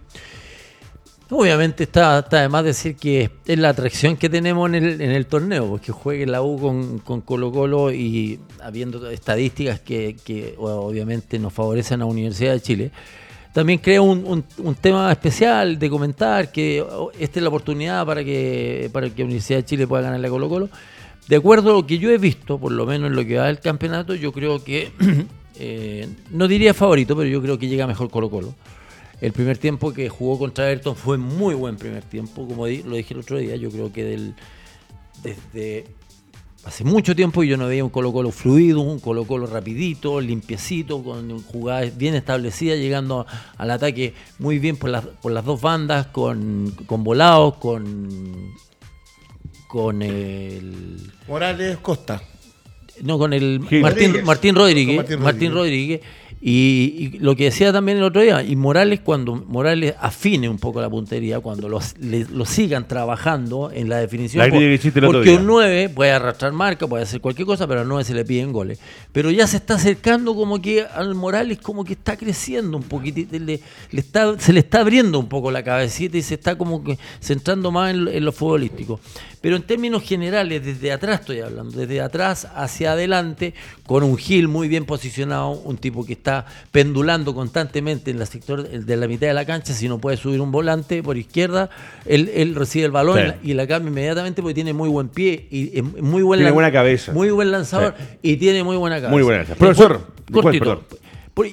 Obviamente está, está de más decir que es la atracción que tenemos en el, en el torneo, porque juegue la U con, con Colo Colo y habiendo estadísticas que, que obviamente nos favorecen a la Universidad de Chile. También creo un, un- tema especial de comentar que esta es la oportunidad para que, para que la Universidad de Chile pueda ganarle a Colo Colo. De acuerdo a lo que yo he visto, por lo menos en lo que va del campeonato, yo creo que, (clears throat) eh, no diría favorito, pero yo creo que llega mejor Colo Colo. El primer tiempo que jugó contra Everton fue muy buen primer tiempo, como lo dije el otro día, yo creo que del, desde hace mucho tiempo yo no veía un Colo Colo fluido, un Colo Colo rapidito, limpiecito, con jugadas bien establecidas, llegando al ataque muy bien por las, por las dos bandas, con, con volados, con, con el... Morales Costa. No, con el. Martín, Rodríguez. Martín Rodríguez. Con Martín Martín Rodríguez. Rodríguez. Y, lo que decía también el otro día, y Morales, cuando Morales afine un poco la puntería, cuando los, lo sigan trabajando en la definición, porque un 9 puede arrastrar marca, puede hacer cualquier cosa, pero al 9 se le piden goles. Pero ya se está acercando como que al Morales como que está creciendo un poquitito, le, está, se le está abriendo un poco la cabecita y se está como que centrando más en, en lo futbolístico. Pero en términos generales, desde atrás estoy hablando, desde atrás hacia adelante, con un Gil muy bien posicionado, un tipo que está pendulando constantemente en el sector de la mitad de la cancha, si no puede subir un volante por izquierda, él, recibe el balón y la cambia inmediatamente porque tiene muy buen pie y muy buen tiene buena cabeza. Muy buen lanzador y tiene muy buena cabeza. Muy buena cabeza. Profesor, cortito.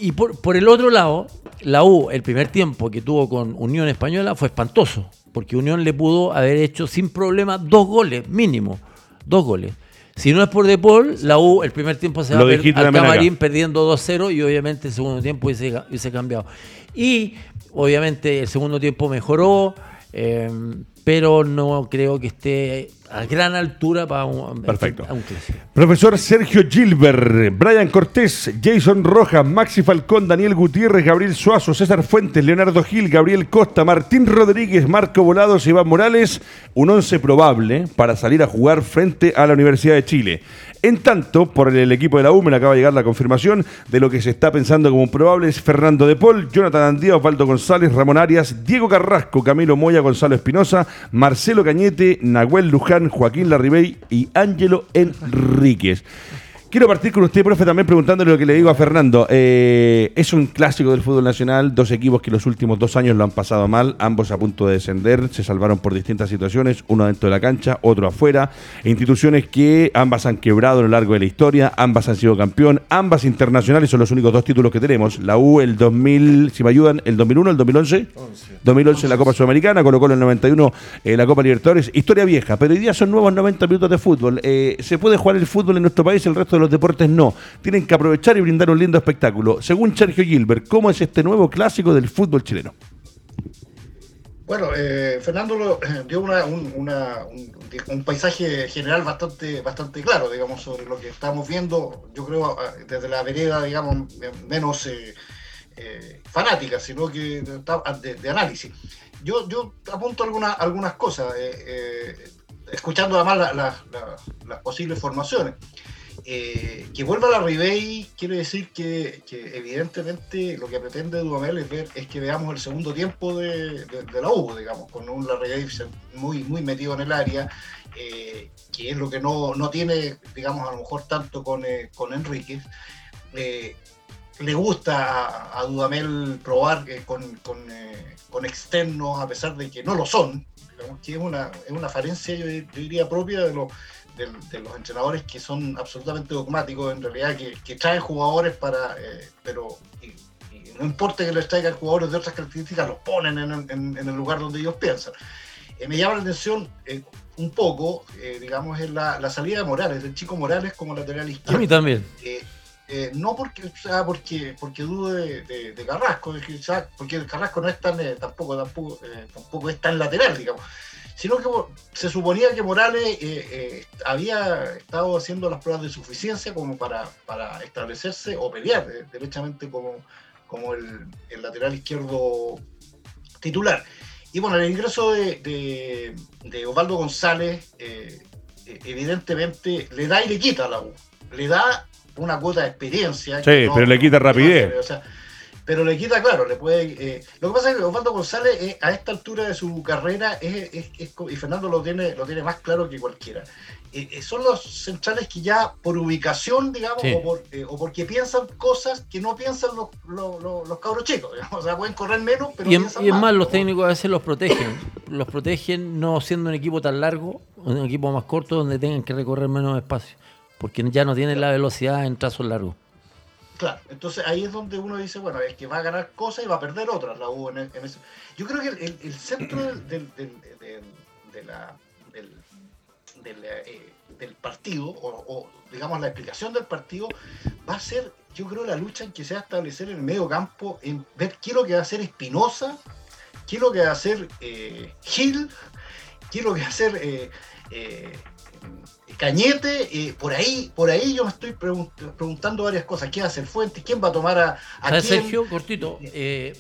y por, por el otro lado, la U, el primer tiempo que tuvo con Unión Española fue espantoso porque Unión le pudo haber hecho sin problema dos goles, mínimo, dos goles. Si no es por De Paul, la U el primer tiempo se va al camarín perdiendo 2-0 y obviamente el segundo tiempo hubiese, cambiado. Y obviamente el segundo tiempo mejoró, eh, pero no creo que esté a gran altura para un, Perfecto. Profesor Sergio Gilbert, Brian Cortés, Jason Rojas, Maxi Falcón, Daniel Gutiérrez, Gabriel Suazo, César Fuentes, Leonardo Gil, Gabriel Costa, Martín Rodríguez, Marco Volados, Iván Morales, un once probable para salir a jugar frente a la Universidad de Chile. En tanto, por el equipo de la U me acaba de llegar la confirmación de lo que se está pensando como probable es Fernando de Paul, Jonathan Andía, Osvaldo González, Ramón Arias, Diego Carrasco, Camilo Moya, Gonzalo Espinosa, Marcelo Cañete, Nahuel Luján, Joaquín Larribey y Ángelo Enríquez. Quiero partir con usted, profe, también preguntándole lo que le digo a Fernando. Eh, es un clásico del fútbol nacional, dos equipos que los últimos dos años lo han pasado mal, ambos a punto de descender, se salvaron por distintas situaciones, uno dentro de la cancha, otro afuera. Instituciones que ambas han quebrado a lo largo de la historia, ambas han sido campeón, ambas internacionales son los únicos dos títulos que tenemos. La U el 2000, si me ayudan, el 2001, el 2011. 2011 la Copa Sudamericana, colocó en el 91 eh, la Copa Libertadores. Historia vieja, pero hoy día son nuevos 90 minutos de fútbol. Eh, ¿Se puede jugar el fútbol en nuestro país? El resto de los deportes no. Tienen que aprovechar y brindar un lindo espectáculo. Según Sergio Gilbert, ¿cómo es este nuevo clásico del fútbol chileno? Bueno, eh, Fernando dio un, paisaje general bastante, bastante claro, digamos, sobre lo que estamos viendo, yo creo, desde la vereda, digamos, menos eh, eh, fanática, sino que de, análisis. Yo, apunto algunas algunas cosas, escuchando además las posibles formaciones. Eh, que vuelva a la Ribey quiere decir que, evidentemente lo que pretende Dudamel es ver es que veamos el segundo tiempo de, la U, digamos, con un Larribey muy, muy metido en el área, eh, que es lo que no, tiene, digamos, a lo mejor tanto con, eh, con Enríquez. le gusta a, Dudamel probar con, con, externos, a pesar de que no lo son, que es una, es una falencia, yo diría, propia de los de, los entrenadores que son absolutamente dogmáticos, en realidad, que, traen jugadores para, eh, pero no importa que les traigan jugadores de otras características, los ponen en, el lugar donde ellos piensan. Eh, me llama la atención eh, un poco, digamos, en la, salida de Morales, del chico Morales como lateral izquierdo. A mí también. no porque, porque, porque dudo de, Carrasco, porque el Carrasco no es tan, tampoco, tampoco, tampoco es tan lateral, digamos sino que se suponía que Morales eh, eh, había estado haciendo las pruebas de suficiencia como para, establecerse o pelear eh, derechamente como, como el, lateral izquierdo titular. Y bueno, el ingreso de, Osvaldo González evidentemente le da y le quita a la U. Le da una cuota de experiencia. Sí, pero le quita rapidez pero le quita claro, le puede. Eh, lo que pasa es que Osvaldo González eh, a esta altura de su carrera es, y Fernando lo tiene, lo tiene más claro que cualquiera. Eh, son los centrales que ya por ubicación, digamos, o, porque piensan cosas que no piensan los, los, cabros chicos, o sea, pueden correr menos, pero y, y es más, los técnicos a veces los protegen, los protegen no siendo un equipo tan largo, un equipo más corto donde tengan que recorrer menos espacio, porque ya no tienen la velocidad en trazos largos. Claro, entonces ahí es donde uno dice, bueno, es que va a ganar cosas y va a perder otras la U en, eso. Yo creo que el, centro del, del, partido, o, digamos la explicación del partido, va a ser, yo creo, la lucha en que se va a establecer en el medio campo, en ver qué es lo que va a hacer Espinosa, qué es lo que va a hacer eh, Gil, qué es lo que va a hacer... Eh, eh, Cañete, eh, por ahí, por ahí yo me estoy preguntando varias cosas. ¿Qué va a hacer Fuentes? ¿Quién va a tomar a, a Sergio, cortito. Eh,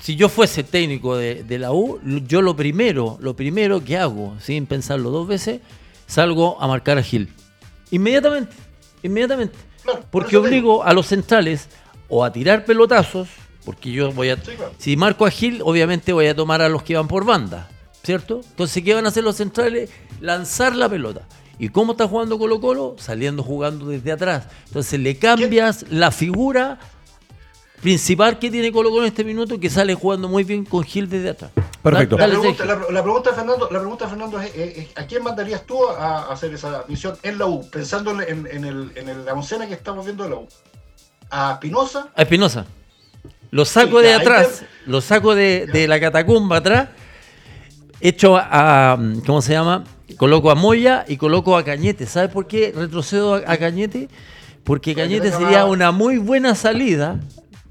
si yo fuese técnico de, la U, yo lo primero, lo primero que hago, sin pensarlo dos veces, salgo a marcar a Gil. Inmediatamente, inmediatamente. porque obligo a los centrales o a tirar pelotazos, porque yo voy a... Si marco a Gil, obviamente voy a tomar a los que van por banda, ¿cierto? Entonces, ¿qué van a hacer los centrales? lanzar la pelota. ¿Y cómo está jugando Colo Colo? Saliendo jugando desde atrás. Entonces le cambias la figura principal que tiene Colo Colo en este minuto, que sale jugando muy bien con Gil desde atrás. Perfecto. la, pregunta, de Fernando, la pregunta Fernando es, ¿a quién mandarías tú a, hacer esa misión en la U? Pensando en, el, la oncena que estamos viendo de la U. ¿A Espinosa? A Espinosa. Lo saco de atrás, lo saco de, de la catacumba atrás, hecho a, ¿cómo se llama? Coloco a Moya y coloco a Cañete. ¿Sabes por qué retrocedo a, Cañete? Porque Cañete sería una muy buena salida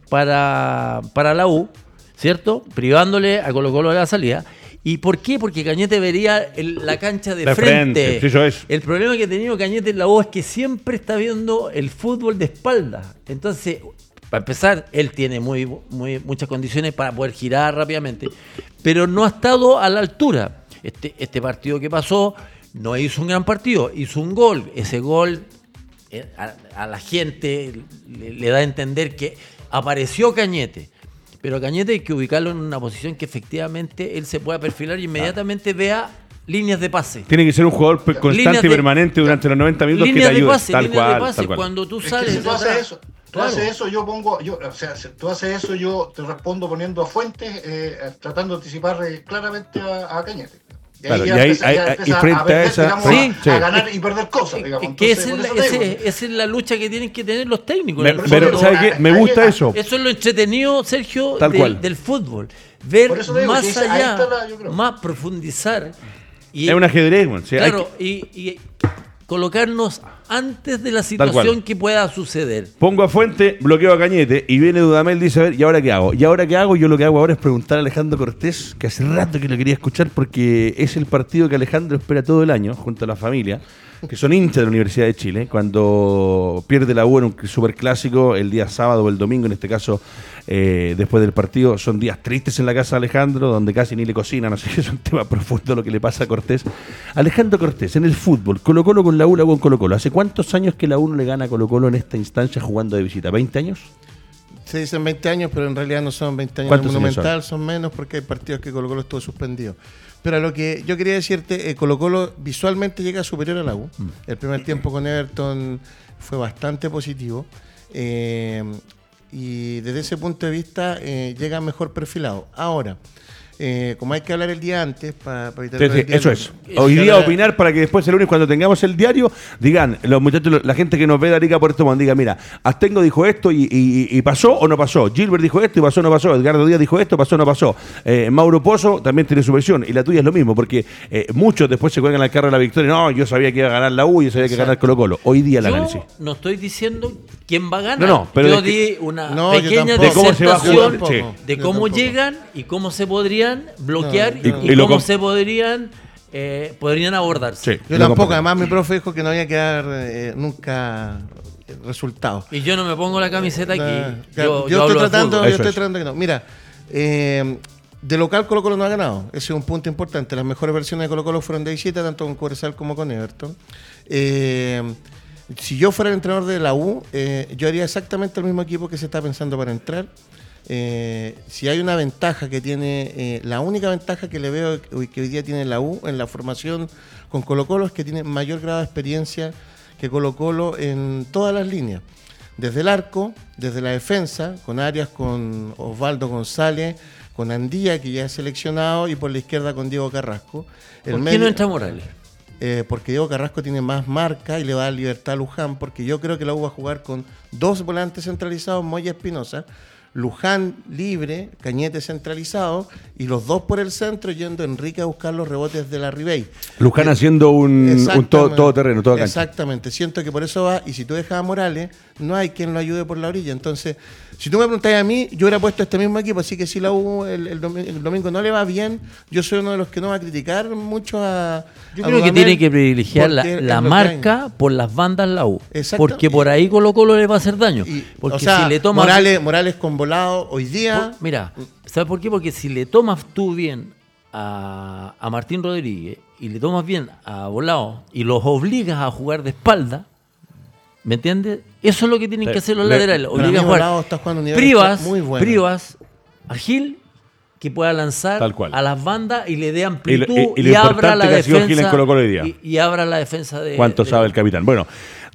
para, para la U, ¿cierto? Privándole a Colo Colo de la salida. ¿Y por qué? Porque Cañete vería la cancha de, frente. El problema que ha tenido Cañete en la U es que siempre está viendo el fútbol de espalda. Entonces, para empezar, él tiene muy, muy, muchas condiciones para poder girar rápidamente, pero no ha estado a la altura. Este, este partido que pasó no hizo un gran partido, hizo un gol. Ese gol eh, a, la gente le, da a entender que apareció Cañete. Pero a Cañete hay que ubicarlo en una posición que efectivamente él se pueda perfilar y inmediatamente vea líneas de pase. Tiene que ser un jugador constante y permanente durante los 90 minutos que te ayude. Pase, tal, cual, de pase, Cuando tú sales. tú haces eso, tú haces eso, yo pongo. Yo, o sea, tú haces eso, yo te respondo poniendo a fuentes, eh, tratando de anticipar eh, claramente a Cañete. Y, ahí, y frente a, esa. a, ganar y perder cosas. que esa, es la, lucha que tienen que tener los técnicos. pero, ¿sabes qué? Me gusta eso. Eso es lo entretenido, Sergio, del, fútbol. Ver más allá, más profundizar. Y, es un ajedrez, Claro, y colocarnos antes de la situación que pueda suceder. Pongo a fuente, bloqueo a Cañete y viene Dudamel dice, a ver, ¿y ahora qué hago? ¿Y ahora qué hago? Yo lo que hago ahora es preguntar a Alejandro Cortés, que hace rato que lo quería escuchar porque es el partido que Alejandro espera todo el año junto a la familia que son hinchas de la Universidad de Chile, cuando pierde la U en un superclásico el día sábado o el domingo, en este caso, eh, después del partido, son días tristes en la casa de Alejandro, donde casi ni le cocina, no sé, es un tema (laughs) profundo lo que le pasa a Cortés. Alejandro Cortés, en el fútbol, Colo Colo con la U, la U con Colo Colo. ¿Hace cuántos años que la U no le gana a Colo Colo en esta instancia jugando de visita? ¿20 años? Se dicen 20 años, pero en realidad no son 20 años monumental, son? son menos porque hay partidos que Colo Colo estuvo suspendido. Pero a lo que yo quería decirte, eh, Colo Colo visualmente llega superior a la U. Mm. El primer tiempo con Everton fue bastante positivo. Eh, y desde ese punto de vista eh, llega mejor perfilado. Ahora, eh, como hay que hablar el día antes para evitar Eso es. Hoy día opinar para que después el lunes cuando tengamos el diario digan, los muchachos, la gente que nos ve de Arica Puerto Montt, diga, mira, Astengo dijo esto y, pasó o no pasó. Gilbert dijo esto y pasó o no pasó. Edgardo Díaz dijo esto, pasó o no pasó. Eh, Mauro Pozo también tiene su versión y la tuya es lo mismo porque eh, muchos después se cuelgan al carro de la victoria. No, yo sabía que iba a ganar la U y yo sabía que iba a ganar Colo Colo. Hoy día el análisis. No estoy diciendo quién va a ganar. No, no, pero yo di una pequeña de cómo, se va a jugar, de cómo llegan y cómo se podrían bloquear y, cómo se podrían eh, podrían abordarse. yo tampoco, además mi profe dijo que no había que dar eh, nunca resultados. Y yo no me pongo la camiseta aquí. yo, estoy tratando, yo estoy tratando que no. Mira, eh, de local Colo Colo no ha ganado. Ese es un punto importante. Las mejores versiones de Colo Colo fueron de visita, tanto con Cobresal como con Everton. si yo fuera el entrenador de la U, yo haría exactamente el mismo equipo que se está pensando para entrar. Eh, si hay una ventaja que tiene, eh, la única ventaja que le veo que hoy día tiene la U en la formación con Colo Colo es que tiene mayor grado de experiencia que Colo Colo en todas las líneas. Desde el arco, desde la defensa, con Arias, con Osvaldo González, con Andía, que ya es seleccionado, y por la izquierda con Diego Carrasco. El ¿Por qué no entra Morales? Eh, porque Diego Carrasco tiene más marca y le va a dar libertad a Luján, porque yo creo que la U va a jugar con dos volantes centralizados, Moya Espinosa, Luján libre, Cañete centralizado y los dos por el centro yendo Enrique a buscar los rebotes de la Ribey. Luján Eh, haciendo un, un todo, todo terreno, todo cancha. Exactamente, siento que por eso va, y si tú dejas a Morales, no hay quien lo ayude por la orilla. Entonces, si tú me preguntas a mí, yo hubiera puesto este mismo equipo, así que si la U el, el domi- el domingo no le va bien, yo soy uno de los que no va a criticar mucho a... Yo a creo que tiene que privilegiar la, marca por las bandas la U. Exacto. Porque por ahí Colo Colo le va a hacer daño. Y, porque o sea, si le tomas. Morales, Morales con hoy día... por- mira, ¿sabes por qué? Porque si le tomas tú bien a, a Martín Rodríguez y le tomas bien a Volado y los obligas a jugar de espalda, ¿me entiendes? Eso es lo que tienen que hacer los Le- laterales. a jugar. está nivel Privas, muy bueno. Privas, a Gil que pueda lanzar Tal cual. a las bandas y le dé amplitud Y lo- y- y lo y, abra la defensa día. y, y abra la defensa de ¿Cuánto de- sabe el capitán? Bueno,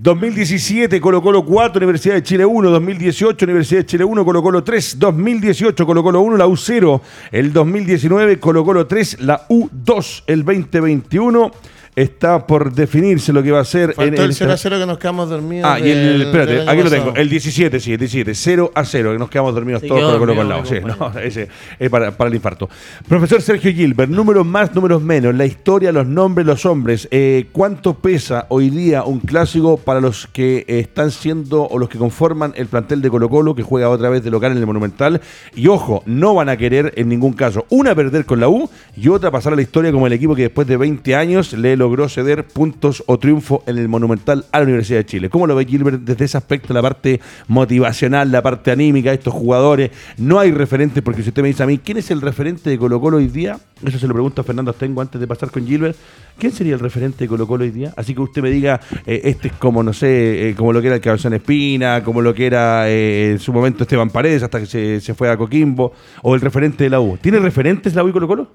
2017 Colo Colo 4, Universidad de Chile 1, 2018 Universidad de Chile 1, Colo Colo 3, 2018 Colo Colo 1, la U 0, el 2019 Colo Colo 3, la U 2, el 2021 está por definirse lo que va a ser Faltó el esta- 0 a 0 que nos quedamos dormidos. Ah, y el, espérate, aquí lo tengo. El 17, sí, el 17. 0 a 0, que nos quedamos dormidos Se todos con Colo Colo dormido al lado. Sí, no, ese es para, para el infarto. Profesor Sergio Gilbert, números más, números menos. La historia, los nombres, los hombres. Eh, ¿Cuánto pesa hoy día un clásico para los que eh, están siendo o los que conforman el plantel de Colo Colo, que juega otra vez de local en el Monumental? Y ojo, no van a querer en ningún caso una perder con la U y otra pasar a la historia como el equipo que después de 20 años le logró ceder puntos o triunfo en el Monumental a la Universidad de Chile. ¿Cómo lo ve Gilbert desde ese aspecto, la parte motivacional, la parte anímica de estos jugadores? No hay referentes, porque si usted me dice a mí, ¿quién es el referente de Colo Colo hoy día? Eso se lo pregunto a Fernando Astengo antes de pasar con Gilbert. ¿Quién sería el referente de Colo Colo hoy día? Así que usted me diga, eh, este es como, no sé, eh, como lo que era el Cabezón Espina, como lo que era eh, en su momento Esteban Paredes hasta que se, se fue a Coquimbo, o el referente de la U. ¿Tiene referentes la U y Colo Colo?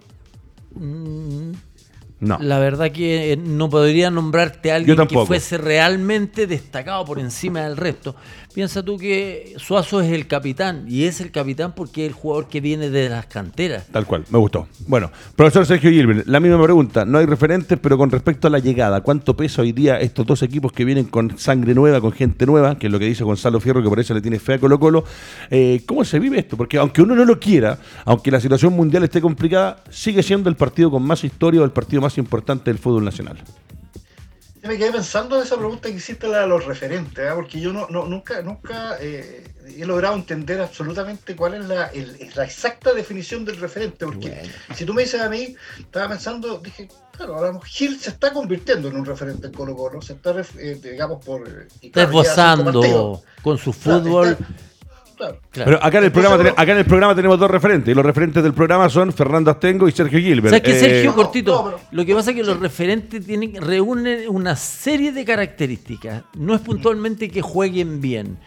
No. La verdad que eh, no podría nombrarte a alguien que fuese realmente destacado por encima del resto. Piensa tú que Suazo es el capitán y es el capitán porque es el jugador que viene de las canteras. Tal cual, me gustó. Bueno, profesor Sergio Gilbert, la misma pregunta. No hay referentes, pero con respecto a la llegada, ¿cuánto pesa hoy día estos dos equipos que vienen con sangre nueva, con gente nueva, que es lo que dice Gonzalo Fierro, que por eso le tiene fe a Colo Colo? Eh, ¿Cómo se vive esto? Porque aunque uno no lo quiera, aunque la situación mundial esté complicada, sigue siendo el partido con más historia o el partido más importante del fútbol nacional. Yo me quedé pensando en esa pregunta que hiciste la de los referentes, ¿ah? porque yo no, no- nunca, nunca eh, he logrado entender absolutamente cuál es la, el- la exacta definición del referente. Porque si tú me dices a mí, estaba pensando, dije, claro, ahora Gil se está convirtiendo en un referente en Colo Colo, se está, eh, digamos, por... eh, Está partidos. esbozando con su fútbol. está- claro. Pero acá en, el programa, Entonces, tene- acá en el programa tenemos dos referentes, y los referentes del programa son Fernando Astengo y Sergio Gilbert. ¿Sabes qué, Eh, Sergio? cortito. no, pero- Lo que pasa es que los referentes tienen, reúnen una serie de características. No es puntualmente que jueguen bien.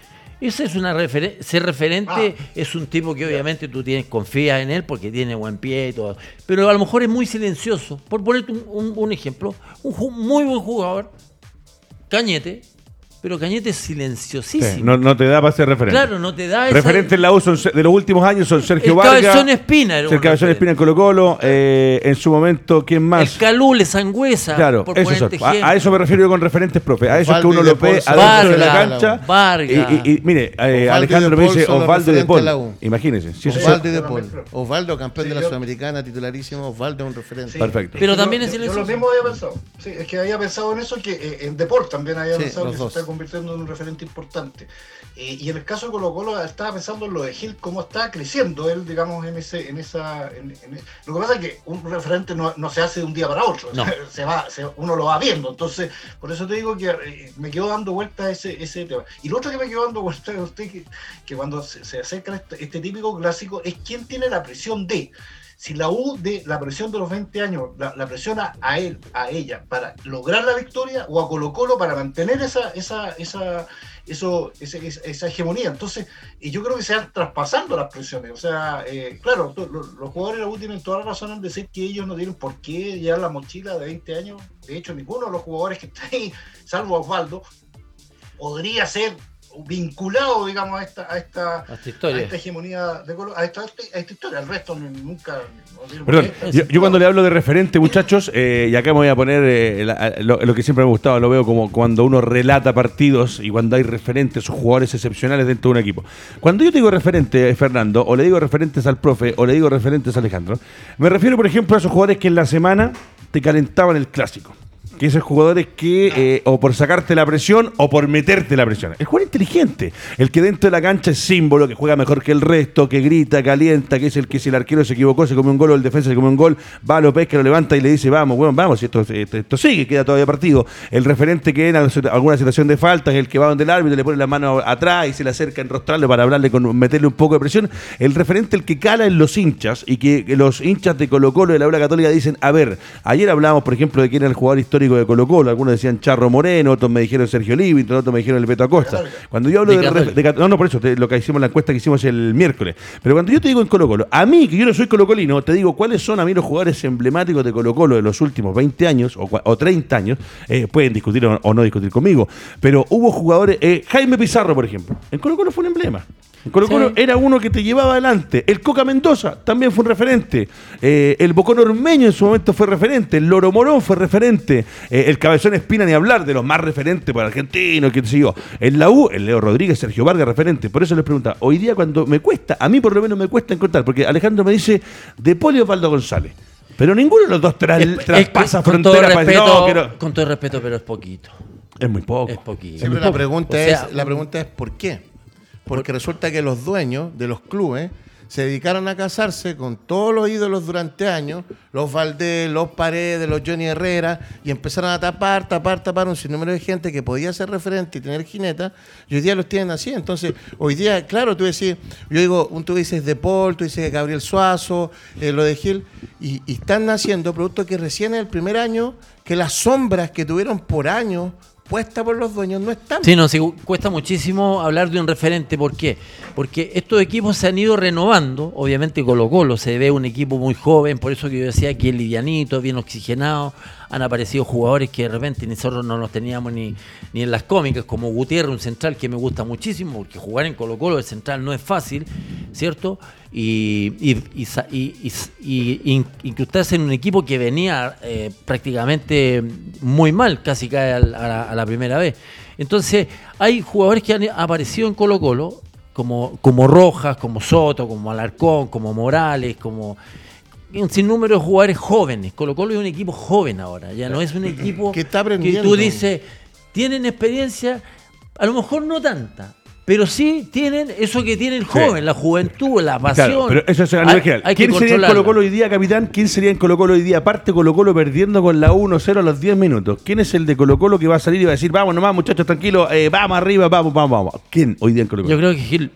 Esa es una referencia. Ser referente Ah. es un tipo que obviamente tú tienes, confías en él porque tiene buen pie y todo. Pero a lo mejor es muy silencioso. Por ponerte un, un- un ejemplo, un muy buen jugador, Cañete, pero Cañete es silenciosísimo. sí, no, no te da para ser referente. Claro, no te da esa- Referentes en la U son- de los últimos años son Sergio El Vargas. Cabezón Espina era Sergio Cabezón. Espina en Colo Colo. eh, en su momento, ¿quién más? El Calule, Sangüesa, Claro, por ponerte A, eso me refiero yo con referentes, profe. A eso es que uno lo ve adentro de la cancha. Vargas. Y, y- y, mire, eh, Alejandro me dice Osvaldo y De Paul. Imagínense. si eso Osvaldo De Paul. Osvaldo, campeón Sí, de la yo- Sudamericana, titularísimo. Osvaldo es un referente. Sí. Perfecto. Pero también es yo, yo silencioso. lo mismo había pensado. Sí, es que había pensado en eso, que eh, en Deport también había pensado convirtiendo en un referente importante. Eh, y en el caso de Colo Colo estaba pensando en lo de Gil, cómo está creciendo él, digamos, en ese, en esa. en- en- Lo que pasa es que un referente no, no se hace de un día para otro, No. (laughs) se va, se- uno lo va viendo. Entonces, por eso te digo que eh, me quedo dando vueltas ese, ese tema. Y lo otro que me quedo dando vueltas a usted, que, que cuando se, se acerca este, este típico clásico, es quién tiene la presión de si la U de la presión de los 20 años la, la presiona a él, a ella, para lograr la victoria, o a Colo Colo para mantener esa, esa, esa, eso, esa, esa hegemonía. Entonces, y yo creo que se van traspasando las presiones. O sea, eh, claro, los jugadores de la U tienen toda la razón en decir que ellos no tienen por qué llevar la mochila de 20 años. De hecho, ninguno de los jugadores que está ahí, salvo Osvaldo, podría ser vinculado, digamos, a esta, a esta, historia. a esta hegemonía de Colo, a esta, a esta historia. El resto nunca. Perdón, yo, cuando le hablo de referente, muchachos, eh, y acá me voy a poner eh, lo, que siempre me ha gustado, lo veo como cuando uno relata partidos y cuando hay referentes o jugadores excepcionales dentro de un equipo. Cuando yo te digo referente, Fernando, o le digo referentes al profe, o le digo referentes a Alejandro, me refiero, por ejemplo, a esos jugadores que en la semana te calentaban el clásico que esos jugadores que eh, o por sacarte la presión o por meterte la presión. El jugador inteligente, el que dentro de la cancha es símbolo, que juega mejor que el resto, que grita, calienta, que es el que si el arquero se equivocó, se come un gol o el defensa se come un gol, va, lo pesca, lo levanta y le dice, vamos, bueno, vamos, esto, esto, sigue, queda todavía partido. El referente que en alguna situación de falta es el que va donde el árbitro le pone la mano atrás y se le acerca a enrostrarle para hablarle con meterle un poco de presión. El referente el que cala en los hinchas y que los hinchas de Colo Colo de la Aula Católica dicen, a ver, ayer hablábamos, por ejemplo, de quién era el jugador histórico de Colo Colo, algunos decían Charro Moreno, otros me dijeron Sergio Livington, otros me dijeron el Beto Acosta. Cuando yo hablo de, no, no, por eso, lo que hicimos la encuesta que hicimos el miércoles. Pero cuando yo te digo en Colo Colo, a mí, que yo no soy colocolino, te digo cuáles son a mí los jugadores emblemáticos de Colo Colo de los últimos 20 años o, 30 años, eh, pueden discutir o, no discutir conmigo, pero hubo jugadores, eh, Jaime Pizarro, por ejemplo, en Colo Colo fue un emblema. Colo Colo era uno que te llevaba adelante. El Coca Mendoza también fue un referente. Eh, el Bocón Ormeño en su momento fue referente. El Loro Morón fue referente. Eh, el Cabezón Espina ni hablar de los más referentes para argentinos, que siguió. En la U, el Leo Rodríguez, Sergio Vargas, referente. Por eso les pregunta, hoy día cuando me cuesta, a mí por lo menos me cuesta encontrar, porque Alejandro me dice de Polio Osvaldo González. Pero ninguno de los dos traspasa frontera para Con todo respeto, pero es poquito. Es muy poco. Es poquito. Siempre la, pregunta es, la pregunta es ¿por qué? Porque resulta que los dueños de los clubes se dedicaron a casarse con todos los ídolos durante años, los Valdés, los Paredes, los Johnny Herrera, y empezaron a tapar, tapar, tapar un sinnúmero de gente que podía ser referente y tener jineta, y hoy día los tienen así. Entonces, hoy día, claro, tú decís, yo digo, tú dices de Paul, tú dices Gabriel Suazo, eh, lo de Gil, y, y están naciendo productos que recién en el primer año, que las sombras que tuvieron por años puesta por los dueños no están. Sí, no, sí, cuesta muchísimo hablar de un referente. ¿Por qué? Porque estos equipos se han ido renovando. Obviamente Colo Colo se ve un equipo muy joven, por eso que yo decía que es livianito, bien oxigenado han aparecido jugadores que de repente nosotros no los teníamos ni, ni en las cómicas, como Gutiérrez, un central que me gusta muchísimo, porque jugar en Colo Colo de central no es fácil, ¿cierto? Y, y, y, incrustarse en un equipo que venía eh, prácticamente muy mal, casi cae a, la, primera vez. Entonces, hay jugadores que han aparecido en Colo Colo, como, como Rojas, como Soto, como Alarcón, como Morales, como un sinnúmero de jugadores jóvenes. Colo Colo es un equipo joven ahora, ya no es un equipo que, está aprendiendo. que tú dices, tienen experiencia, a lo mejor no tanta, pero sí tienen eso que tiene el joven, la juventud, la pasión. pero eso es a hay, ¿Quién sería en Colo Colo hoy día, capitán? ¿Quién sería en Colo Colo hoy día? Aparte Colo Colo perdiendo con la 1-0 a los 10 minutos. ¿Quién es el de Colo Colo que va a salir y va a decir, vamos nomás muchachos, tranquilos, eh, vamos arriba, vamos, vamos, vamos? ¿Quién hoy día en Colo Colo? Yo creo que Gil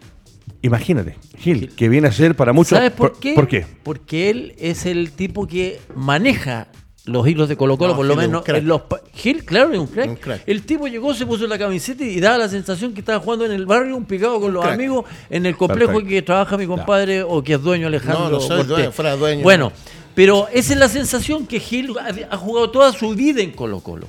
Imagínate, Gil, que viene a ser para muchos. ¿Sabes por, qué? Porque él es el tipo que maneja los hilos de Colo Colo, por lo menos en los Gil, claro, es un crack. El tipo llegó, se puso la camiseta y daba la sensación que estaba jugando en el barrio, un picado con los amigos, en el complejo en que trabaja mi compadre o que es dueño Alejandro. No, no soy dueño, fuera dueño. Bueno, pero esa es la sensación que Gil ha jugado toda su vida en Colo Colo.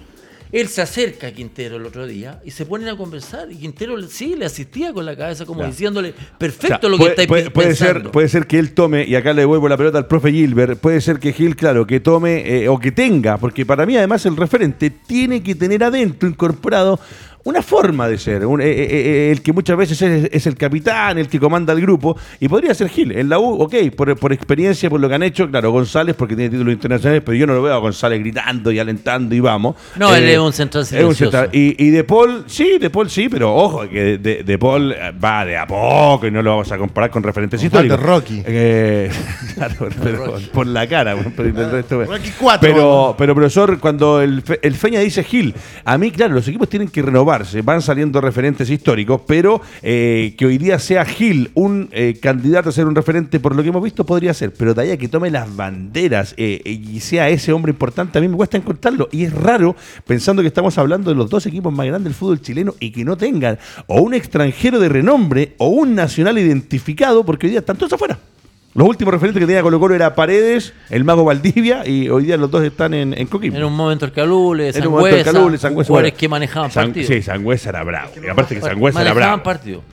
Él se acerca a Quintero el otro día y se ponen a conversar. Y Quintero sí le asistía con la cabeza, como diciéndole, perfecto lo que está puede, puede ser Puede ser que él tome, y acá le devuelvo la pelota al profe Gilbert, puede ser que Gil, claro, que tome eh, o que tenga, porque para mí además el referente tiene que tener adentro incorporado una forma de ser, eh, eh, eh, el que muchas veces es, el capitán, el que comanda el grupo, y podría ser Gil. En la U, ok, por, experiencia, por lo que han hecho, claro, González, porque tiene títulos internacionales, pero yo no lo veo a González gritando y alentando y vamos. No, él es un central silencioso. Y, De Paul, sí, De Paul sí, pero ojo, que De, Paul va de a poco y no lo vamos a comparar con referentes históricos. Rocky. (laughs) claro, pero, por la cara. Pero, Rocky 4. Pero, pero, profesor, cuando el, el Feña dice Gil, a mí, claro, los equipos tienen que renovar van saliendo referentes históricos, pero eh, que hoy día sea Gil un eh, candidato a ser un referente, por lo que hemos visto, podría ser, pero de ahí que tome las banderas eh, y sea ese hombre importante, a mí me cuesta encontrarlo. Y es raro, pensando que estamos hablando de los dos equipos más grandes del fútbol chileno y que no tengan o un extranjero de renombre o un nacional identificado, porque hoy día están todos afuera. Los últimos referentes que tenía Colo Colo era Paredes, el mago Valdivia, y hoy día los dos están en, en Coquimbo. En un momento el Calule, En un momento el Sangüesa, Calule, Sangüesa, jugadores que manejaban San- partidos. Sí, Sangüesa era bravo. Y aparte que Sangüesa era manejaban bravo.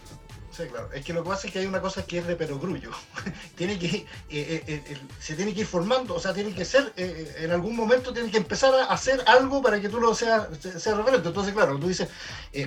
Sí, claro. Es que lo que pasa es que hay una cosa que es de perogrullo. (laughs) tiene que, eh, eh, eh, el- se tiene que ir formando, o sea, tiene que ser, en algún momento tiene que empezar a hacer algo para que tú lo seas sea referente. Entonces, claro, tú dices,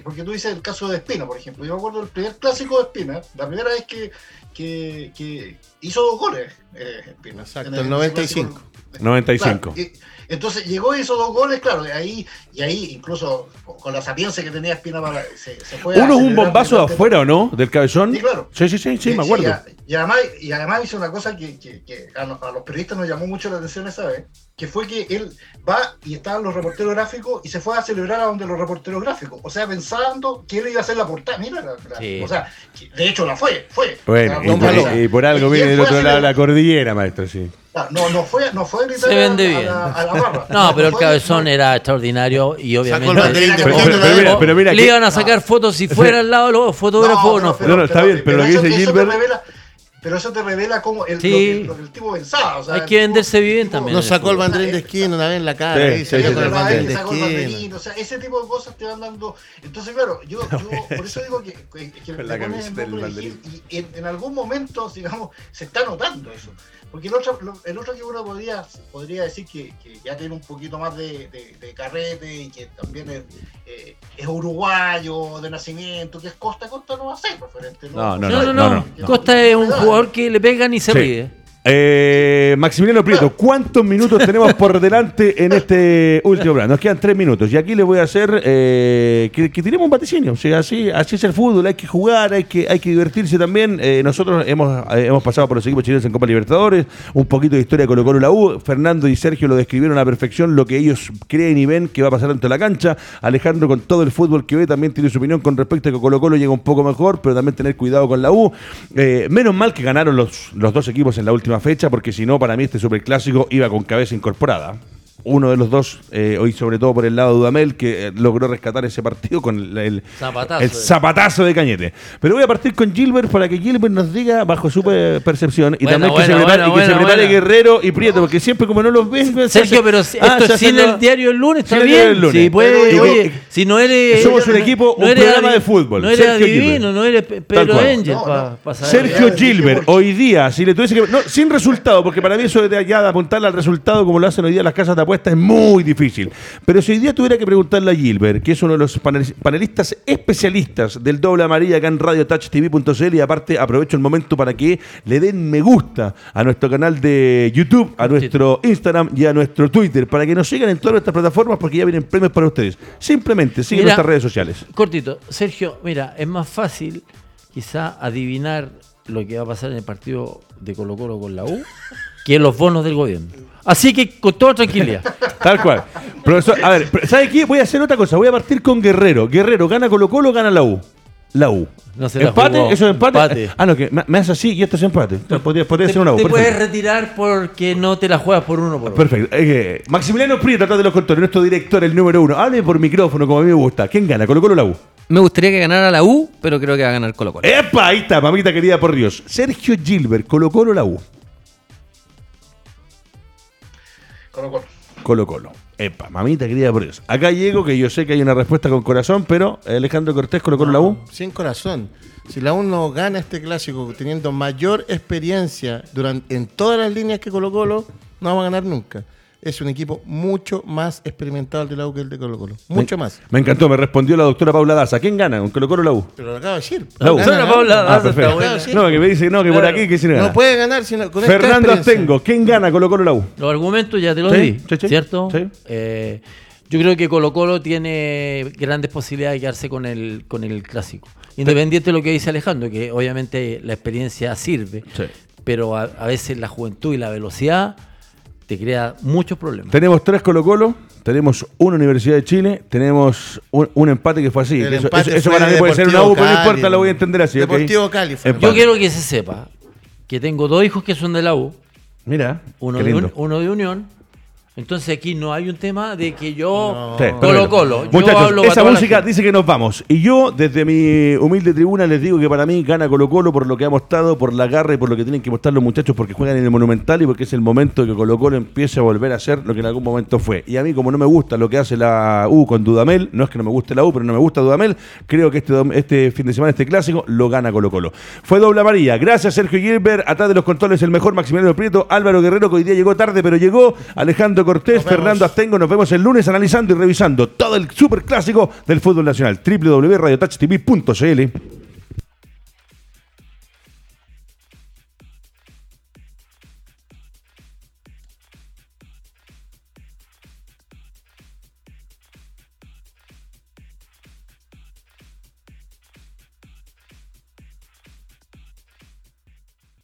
porque tú dices el caso de Espina, por ejemplo. Yo me acuerdo del primer clásico de Espina, la primera vez que, que, que hizo dos goles. Espina, Exacto, en el 95. clásico. 95. Claro, y- entonces llegó y hizo dos goles, claro, de ahí, y ahí incluso con- con la sapiencia que tenía Espina para, se, se fue a Uno es un bombazo de afuera, ¿o no? Del cabezón. Sí, claro. Sí, sí, sí, sí, me acuerdo. y, y además, y además hizo una cosa que, que- que a, no- a los periodistas nos llamó mucho la atención esa vez, que fue que él va y estaban los reporteros gráficos y se fue a celebrar a donde los reporteros gráficos, o sea, pensando que él iba a hacer la portada. Mira, la- la- Sí. o sea, de hecho la fue, fue. Bueno, La y por, y por algo Y viene del otro lado de la cordillera, maestro, sí. Ah, No, no fue, no fue a gritar Se vende a, bien. A, la, a la barra. No, pero el cabezón era extraordinario y obviamente. el Pero, pero- pero mira, pero mira le iban a sacar fotos si fuera al lado de los fotógrafos o no. No, no, está bien, pero lo que dice Gilbert- revela- pero eso te revela cómo el, Sí. lo, que, lo que el tipo pensaba. o sea, Hay que tipo- venderse bien tipo- también. Nos sacó el banderín de esquina una vez en la cara. Sí, sí, sí, con el sí. banderín de Sacó el esquina. banderín, o sea, ese tipo de cosas te van dando. Entonces, claro, yo, yo (laughs) por eso digo que, que, que la camiseta del banderín. Y en, en algún momento, digamos, se está notando eso. Porque el otro, el otro que uno podría, podría decir que, que ya tiene un poquito más de, de- de carrete y que también es, eh, es uruguayo de nacimiento, que es Costa, Costa no va a ser referente. No, no, No, no, no. no, no. Costa es un jugador que le pegan y se Sí. ríe. Eh, Maximiliano Prieto, (laughs) ¿cuántos minutos tenemos por delante en este último plan? Nos quedan tres minutos y aquí les voy a hacer eh, que, que tiremos un vaticinio. O sea, así, así es el fútbol, hay que jugar, hay que, hay que divertirse también. Eh, nosotros hemos, eh, hemos pasado por los equipos chilenos en Copa Libertadores, un poquito de historia de Colo Colo la U. Fernando y Sergio lo describieron a la perfección, lo que ellos creen y ven que va a pasar dentro de la cancha. Alejandro, con todo el fútbol que ve, también tiene su opinión con respecto a que Colo Colo llega un poco mejor, pero también tener cuidado con la U. Menos mal que ganaron los, los dos equipos en la última fecha, porque si no, para mí este superclásico iba con cabeza incorporada. Uno de los dos, eh, hoy sobre todo por el lado de Dudamel, que eh, logró rescatar ese partido con el, el- Zapatazo. el zapatazo de Cañete. Pero voy a partir con Gilbert para que Gilbert nos diga, bajo su pe- percepción, y también que se prepare, buena, y que se buena, prepare buena. Guerrero y Prieto, porque siempre como no los ven... se Sergio, hace- pero si- ah, esto es sin el diario el lunes, está bien. el lunes. Sí, puede, Pero- oye, si no eres. Somos un equipo, un eres programa de fútbol. No eres Sergio adivino, Gilbert. no eres Pe- Pedro. Angel No, no. Sergio Gilbert, hoy día, si le tuviese que. No, sin resultado, porque para mí eso de allá de apuntarle al resultado, como lo hacen hoy día las casas de apuestas, es muy difícil. Pero si hoy día tuviera que preguntarle a Gilbert, que es uno de los panel- panelistas especialistas del doble amarilla acá en radiotouchtv.cl, y aparte aprovecho el momento para que le den me gusta a nuestro canal de YouTube, a nuestro Instagram y a nuestro Twitter, para que nos sigan en todas nuestras plataformas, porque ya vienen premios para ustedes. Simplemente sigan nuestras redes sociales. Cortito, Sergio, mira, es más fácil quizá adivinar lo que va a pasar en el partido de Colo Colo con la U que los bonos del gobierno. Así que con toda tranquilidad. (laughs) Tal cual. Profesor, a ver, ¿sabe qué? Voy a hacer otra cosa. Voy a partir con Guerrero. Guerrero, ¿gana Colo Colo o gana la U? La U. No se ¿Empate? ¿Eso es empate? Empate. Ah, no, que me, me hace así y esto es empate. Podría, podría Te, ser una U. te puedes retirar porque no te la juegas por uno por uno. Perfecto. Eh, Maximiliano Prieto, atrás de los controles, nuestro director, el número uno. Hable por micrófono, como a mí me gusta. ¿Quién gana? ¿Colo Colo o la U? Me gustaría que ganara la U, pero creo que va a ganar Colo Colo. ¡Epa! Ahí está, mamita querida por Dios. Sergio Gilbert, ¿Colo Colo o la U? Colo Colo. Colo Colo. Epa, mamita querida por Dios. Acá llego, que yo sé que hay una respuesta con corazón, pero eh, Alejandro Cortés, Colo Colo la U. Sin corazón. Si la U no gana este clásico teniendo mayor experiencia durante, en todas las líneas que Colo Colo, no vamos a ganar nunca. Es un equipo mucho más experimentado el de la U que el de Colo Colo. Mucho Me- más. Me encantó, me respondió la doctora Paula Daza. ¿Quién gana? ¿Un Colo Colo o la U? Pero lo acabo de decir. La U. Gana la. Paula Ah, Daza perfecto. está buena. sí. No, que me dice no, que por aquí que si no No puede ganar sino con Fernando. Astengo, ¿quién gana Colo Colo o la U? Los argumentos ya te los Sí, di, sí, sí. ¿cierto? Sí. Eh, yo creo que Colo Colo tiene grandes posibilidades de quedarse con el, con el clásico. Independiente de lo que dice Alejandro, que obviamente la experiencia sirve, Sí. pero a, a veces la juventud y la velocidad te crea muchos problemas. Tenemos tres Colo Colo, tenemos una Universidad de Chile, tenemos un, un empate que fue así. El eso empate eso- eso fue para mí de puede ser una U, pero no importa, lo voy a entender así. Deportivo Cali fue. Empate. Yo quiero que se sepa que tengo dos hijos que son de la U, Mira, uno, qué de, lindo. un- uno de Unión Entonces aquí no hay un tema de que yo Colo. Colo. Yo Muchachos, hablo para esa música dice que nos vamos. Y yo, desde mi humilde tribuna, les digo que para mí gana Colo Colo por lo que ha mostrado, por la garra y por lo que tienen que mostrar los muchachos, porque juegan en el Monumental y porque es el momento de que Colo Colo empiece a volver a ser lo que en algún momento fue. Y a mí, como no me gusta lo que hace la U con Dudamel, no es que no me guste la U, pero no me gusta Dudamel, creo que este, este fin de semana, este clásico, lo gana Colo Colo. Fue doble amarilla. Gracias, Sergio Gilbert. Atrás de los controles, el mejor Maximiliano Prieto, Álvaro Guerrero, que hoy día llegó tarde, pero llegó. Alejandro Cortés. Fernando Astengo. Nos vemos el lunes analizando y revisando todo el super clásico del fútbol nacional. www.radiotouchtv.cl